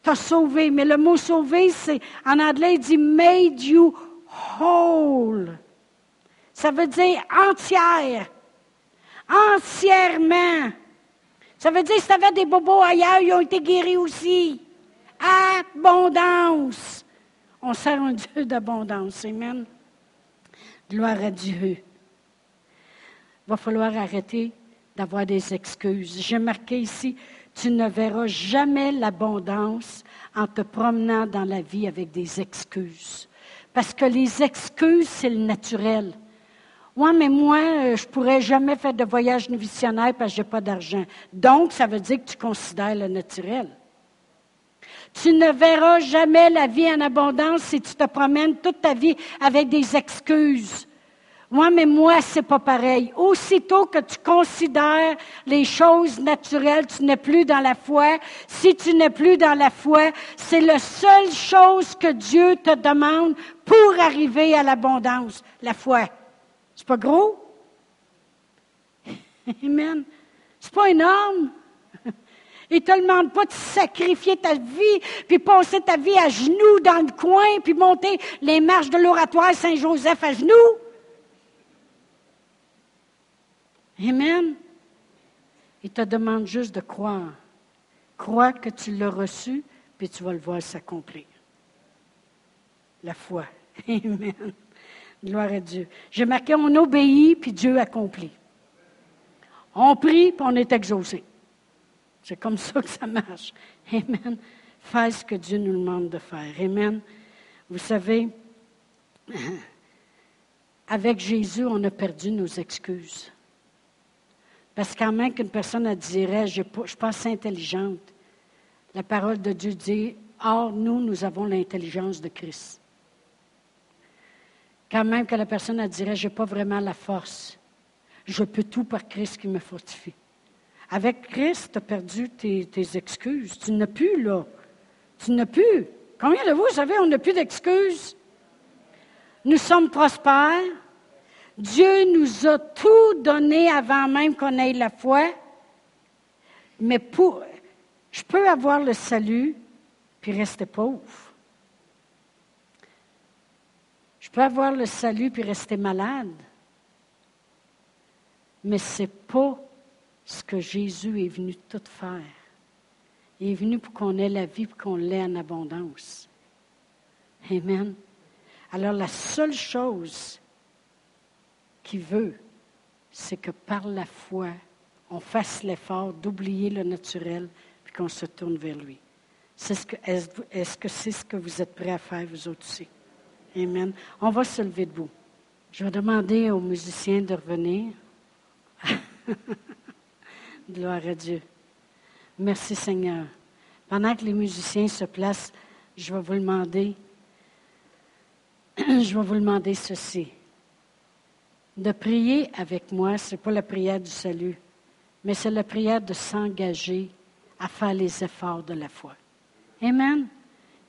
S1: t'a sauvé, mais le mot sauvé, c'est, en anglais, il dit made you whole. Ça veut dire entière, entièrement. Ça veut dire si tu avais des bobos ailleurs, ils ont été guéris aussi. Abondance. On sert un Dieu d'abondance. Amen. Gloire à Dieu. Il va falloir arrêter d'avoir des excuses. J'ai marqué ici, tu ne verras jamais l'abondance en te promenant dans la vie avec des excuses. Parce que les excuses, c'est le naturel. Oui, mais moi, euh, je ne pourrais jamais faire de voyage missionnaire parce que je n'ai pas d'argent. Donc, ça veut dire que tu considères le naturel. Tu ne verras jamais la vie en abondance si tu te promènes toute ta vie avec des excuses. Oui, mais moi, c'est pas pareil. Aussitôt que tu considères les choses naturelles, tu n'es plus dans la foi. Si tu n'es plus dans la foi, c'est la seule chose que Dieu te demande pour arriver à l'abondance, la foi. C'est pas gros? Amen. C'est pas énorme? Il te demande pas de sacrifier ta vie, puis passer ta vie à genoux dans le coin, puis monter les marches de l'oratoire Saint-Joseph à genoux? Amen. Il te demande juste de croire. Crois que tu l'as reçu, puis tu vas le voir s'accomplir. La foi. Amen. Gloire à Dieu. J'ai marqué, on obéit, puis Dieu accomplit. On prie, puis on est exaucé. C'est comme ça que ça marche. Amen. Fais ce que Dieu nous demande de faire. Amen. Vous savez, avec Jésus, on a perdu nos excuses. Parce qu'en même qu'une personne dirait, je ne suis intelligente, la parole de Dieu dit, Or, nous, nous avons l'intelligence de Christ. Quand même que la personne dirait, je n'ai pas vraiment la force. Je peux tout par Christ qui me fortifie. Avec Christ, tu as perdu tes, excuses. Tu n'as plus, là. Tu n'as plus. Combien de vous, savez, on n'a plus d'excuses? Nous sommes prospères. Dieu nous a tout donné avant même qu'on ait la foi. Mais je peux avoir le salut puis rester pauvre. Je peux avoir le salut puis rester malade. Mais ce n'est pas ce que Jésus est venu tout faire. Il est venu pour qu'on ait la vie, pour qu'on l'ait en abondance. Amen. Alors la seule chose qu'il veut, c'est que par la foi, on fasse l'effort d'oublier le naturel, puis qu'on se tourne vers lui. Est-ce que c'est ce que vous êtes prêts à faire, vous autres aussi? Amen. On va se lever debout. Je vais demander aux musiciens de revenir. Gloire à Dieu. Merci Seigneur. Pendant que les musiciens se placent, je vais vous demander, je vais vous demander ceci. De prier avec moi, ce n'est pas la prière du salut, mais c'est la prière de s'engager à faire les efforts de la foi. Amen.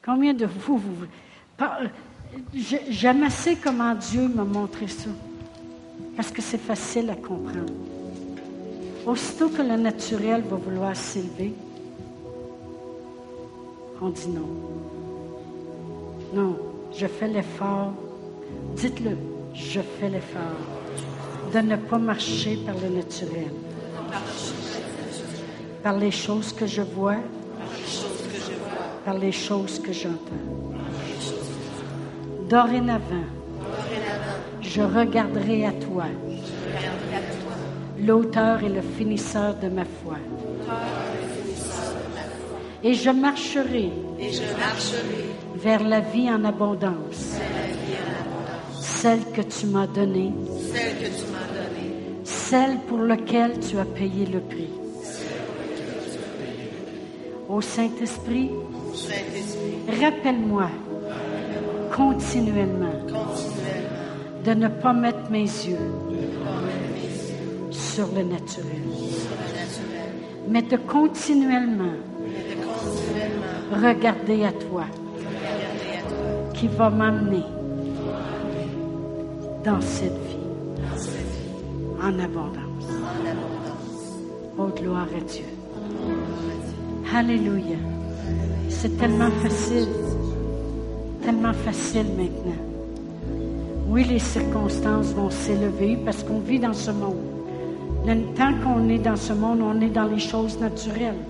S1: Combien de vous, vous J'aime assez comment Dieu m'a montré ça, parce que c'est facile à comprendre. Aussitôt que le naturel va vouloir s'élever, on dit non. Non, je fais l'effort. Dites-le, je fais l'effort de ne pas marcher par le naturel. Par les choses que je vois, par les choses que j'entends. Dorénavant, je regarderai à toi l'auteur et le finisseur de ma foi. Et je marcherai, vers la vie en abondance, celle que tu m'as donnée, celle pour laquelle tu as payé le prix. Ô Saint-Esprit, rappelle-moi continuellement de ne pas mettre mes yeux sur le naturel, mais de continuellement regarder à toi qui va m'amener dans cette vie en abondance. Oh, gloire à Dieu. Alléluia. C'est tellement facile, tellement facile maintenant. Oui, les circonstances vont s'élever parce qu'on vit dans ce monde. Tant qu'on est dans ce monde, on est dans les choses naturelles.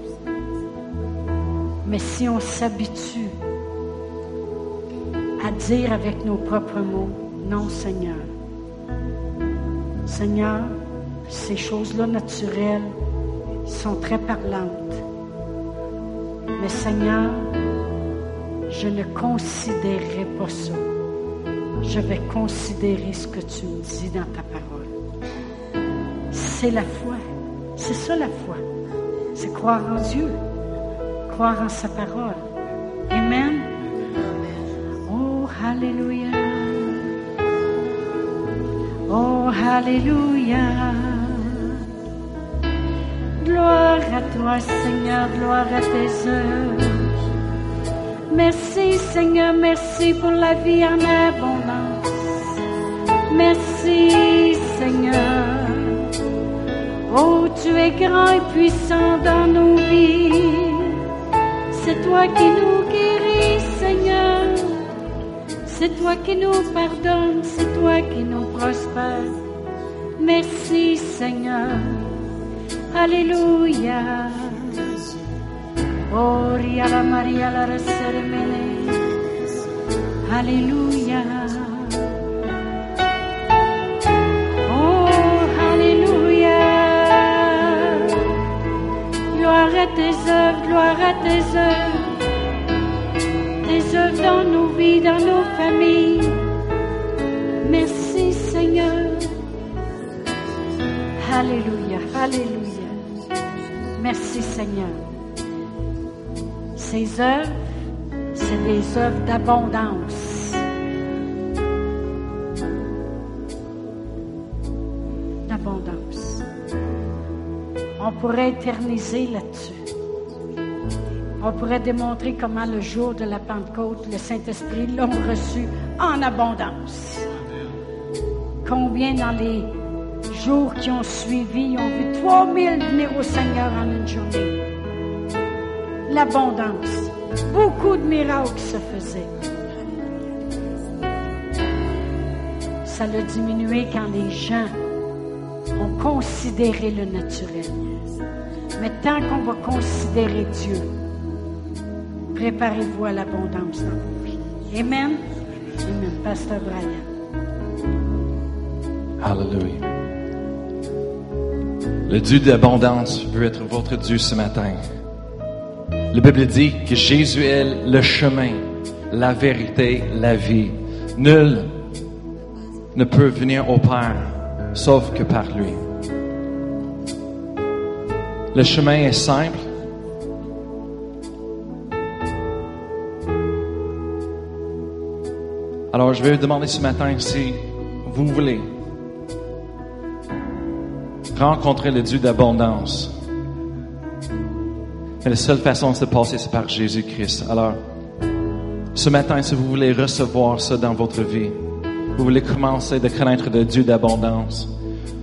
S1: Mais si on s'habitue dire avec nos propres mots, non Seigneur. Seigneur, ces choses-là naturelles sont très parlantes. Mais Seigneur, je ne considérerai pas ça. Je vais considérer ce que tu me dis dans ta parole. C'est la foi. C'est ça la foi. C'est croire en Dieu, croire en sa parole. Alléluia. Gloire à toi, Seigneur, gloire à tes œuvres. Merci, Seigneur, merci pour la vie en abondance. Merci, Seigneur. Oh, tu es grand et puissant dans nos vies. C'est toi qui nous guéris, Seigneur. C'est toi qui nous pardonnes, c'est toi qui nous prospères. Merci, Seigneur. Alléluia. Oh, la Maria la. Alléluia. Oh, Alléluia. Gloire à tes œuvres, gloire à tes œuvres. Tes œuvres dans nos vies, dans nos familles. Alléluia, Alléluia. Merci, Seigneur. Ces œuvres, c'est des œuvres d'abondance. D'abondance. On pourrait éterniser là-dessus. On pourrait démontrer comment le jour de la Pentecôte, le Saint-Esprit l'ont reçu en abondance. Combien dans les jours qui ont suivi ont vu 3000 venir au Seigneur en une journée. L'abondance. Beaucoup de miracles se faisaient. Ça l'a diminué quand les gens ont considéré le naturel. Mais tant qu'on va considérer Dieu, préparez-vous à l'abondance dans vos vies. Amen. Amen. Pasteur Brian.
S2: Hallelujah. Le Dieu d'abondance veut être votre Dieu ce matin. La Bible dit que Jésus est le chemin, la vérité, la vie. Nul ne peut venir au Père sauf que par lui. Le chemin est simple. Alors je vais vous demander ce matin si vous voulez rencontrer le Dieu d'abondance. Mais la seule façon de se passer, c'est par Jésus-Christ. Alors, ce matin, si vous voulez recevoir ça dans votre vie, vous voulez commencer de connaître le Dieu d'abondance,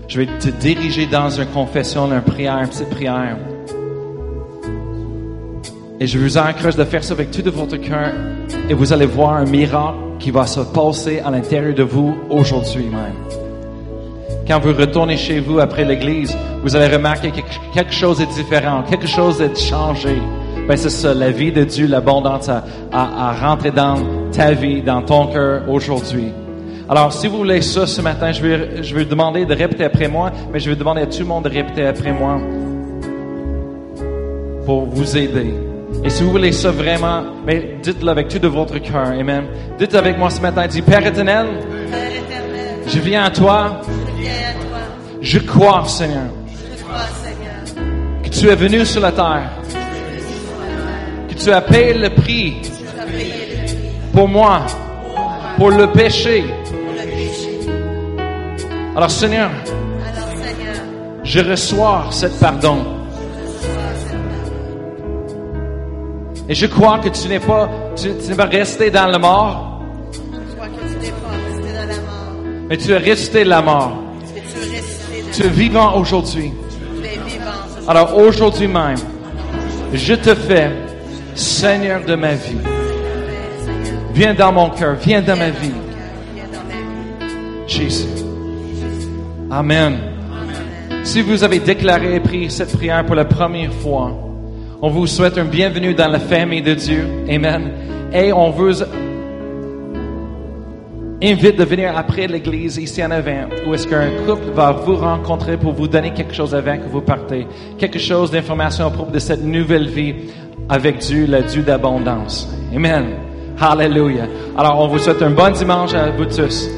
S2: je vais te diriger dans une confession, une prière, une petite prière. Et je vous encourage de faire ça avec tout de votre cœur et vous allez voir un miracle qui va se passer à l'intérieur de vous aujourd'hui même. Quand vous retournez chez vous après l'église, vous allez remarquer que quelque chose est différent, quelque chose est changé. Ben c'est ça, la vie de Dieu, l'abondance à, à, à rentrer dans ta vie, dans ton cœur aujourd'hui. Alors, si vous voulez ça ce matin, je vais, je vais demander de répéter après moi, mais je vais demander à tout le monde de répéter après moi pour vous aider. Et si vous voulez ça vraiment, mais dites-le avec tout de votre cœur. Amen. Dites avec moi ce matin, dis Père éternel, je viens à toi,
S3: je
S2: crois, Seigneur, que tu es venu sur la terre, que tu as payé le prix
S3: le
S2: pour moi, pour le péché.
S3: le.
S2: Alors Seigneur, je reçois cette pardon. Et je crois que tu n'es pas, tu, n'es pas resté dans la mort, mais tu es resté de la mort.
S3: mais tu es resté de
S2: Tu es vivant aujourd'hui. Alors aujourd'hui même, je te fais Seigneur de ma vie. Viens dans mon cœur,
S3: viens dans ma vie.
S2: Jésus. Amen. Si vous avez déclaré et pris cette prière pour la première fois, on vous souhaite un bienvenue dans la famille de Dieu. Amen. Et on veut invite de venir après l'église ici en avant, où est-ce qu'un couple va vous rencontrer pour vous donner quelque chose avant que vous partez, quelque chose d'information à propos de cette nouvelle vie avec Dieu, le Dieu d'abondance. Amen. Hallelujah. Alors, on vous souhaite un bon dimanche à vous tous.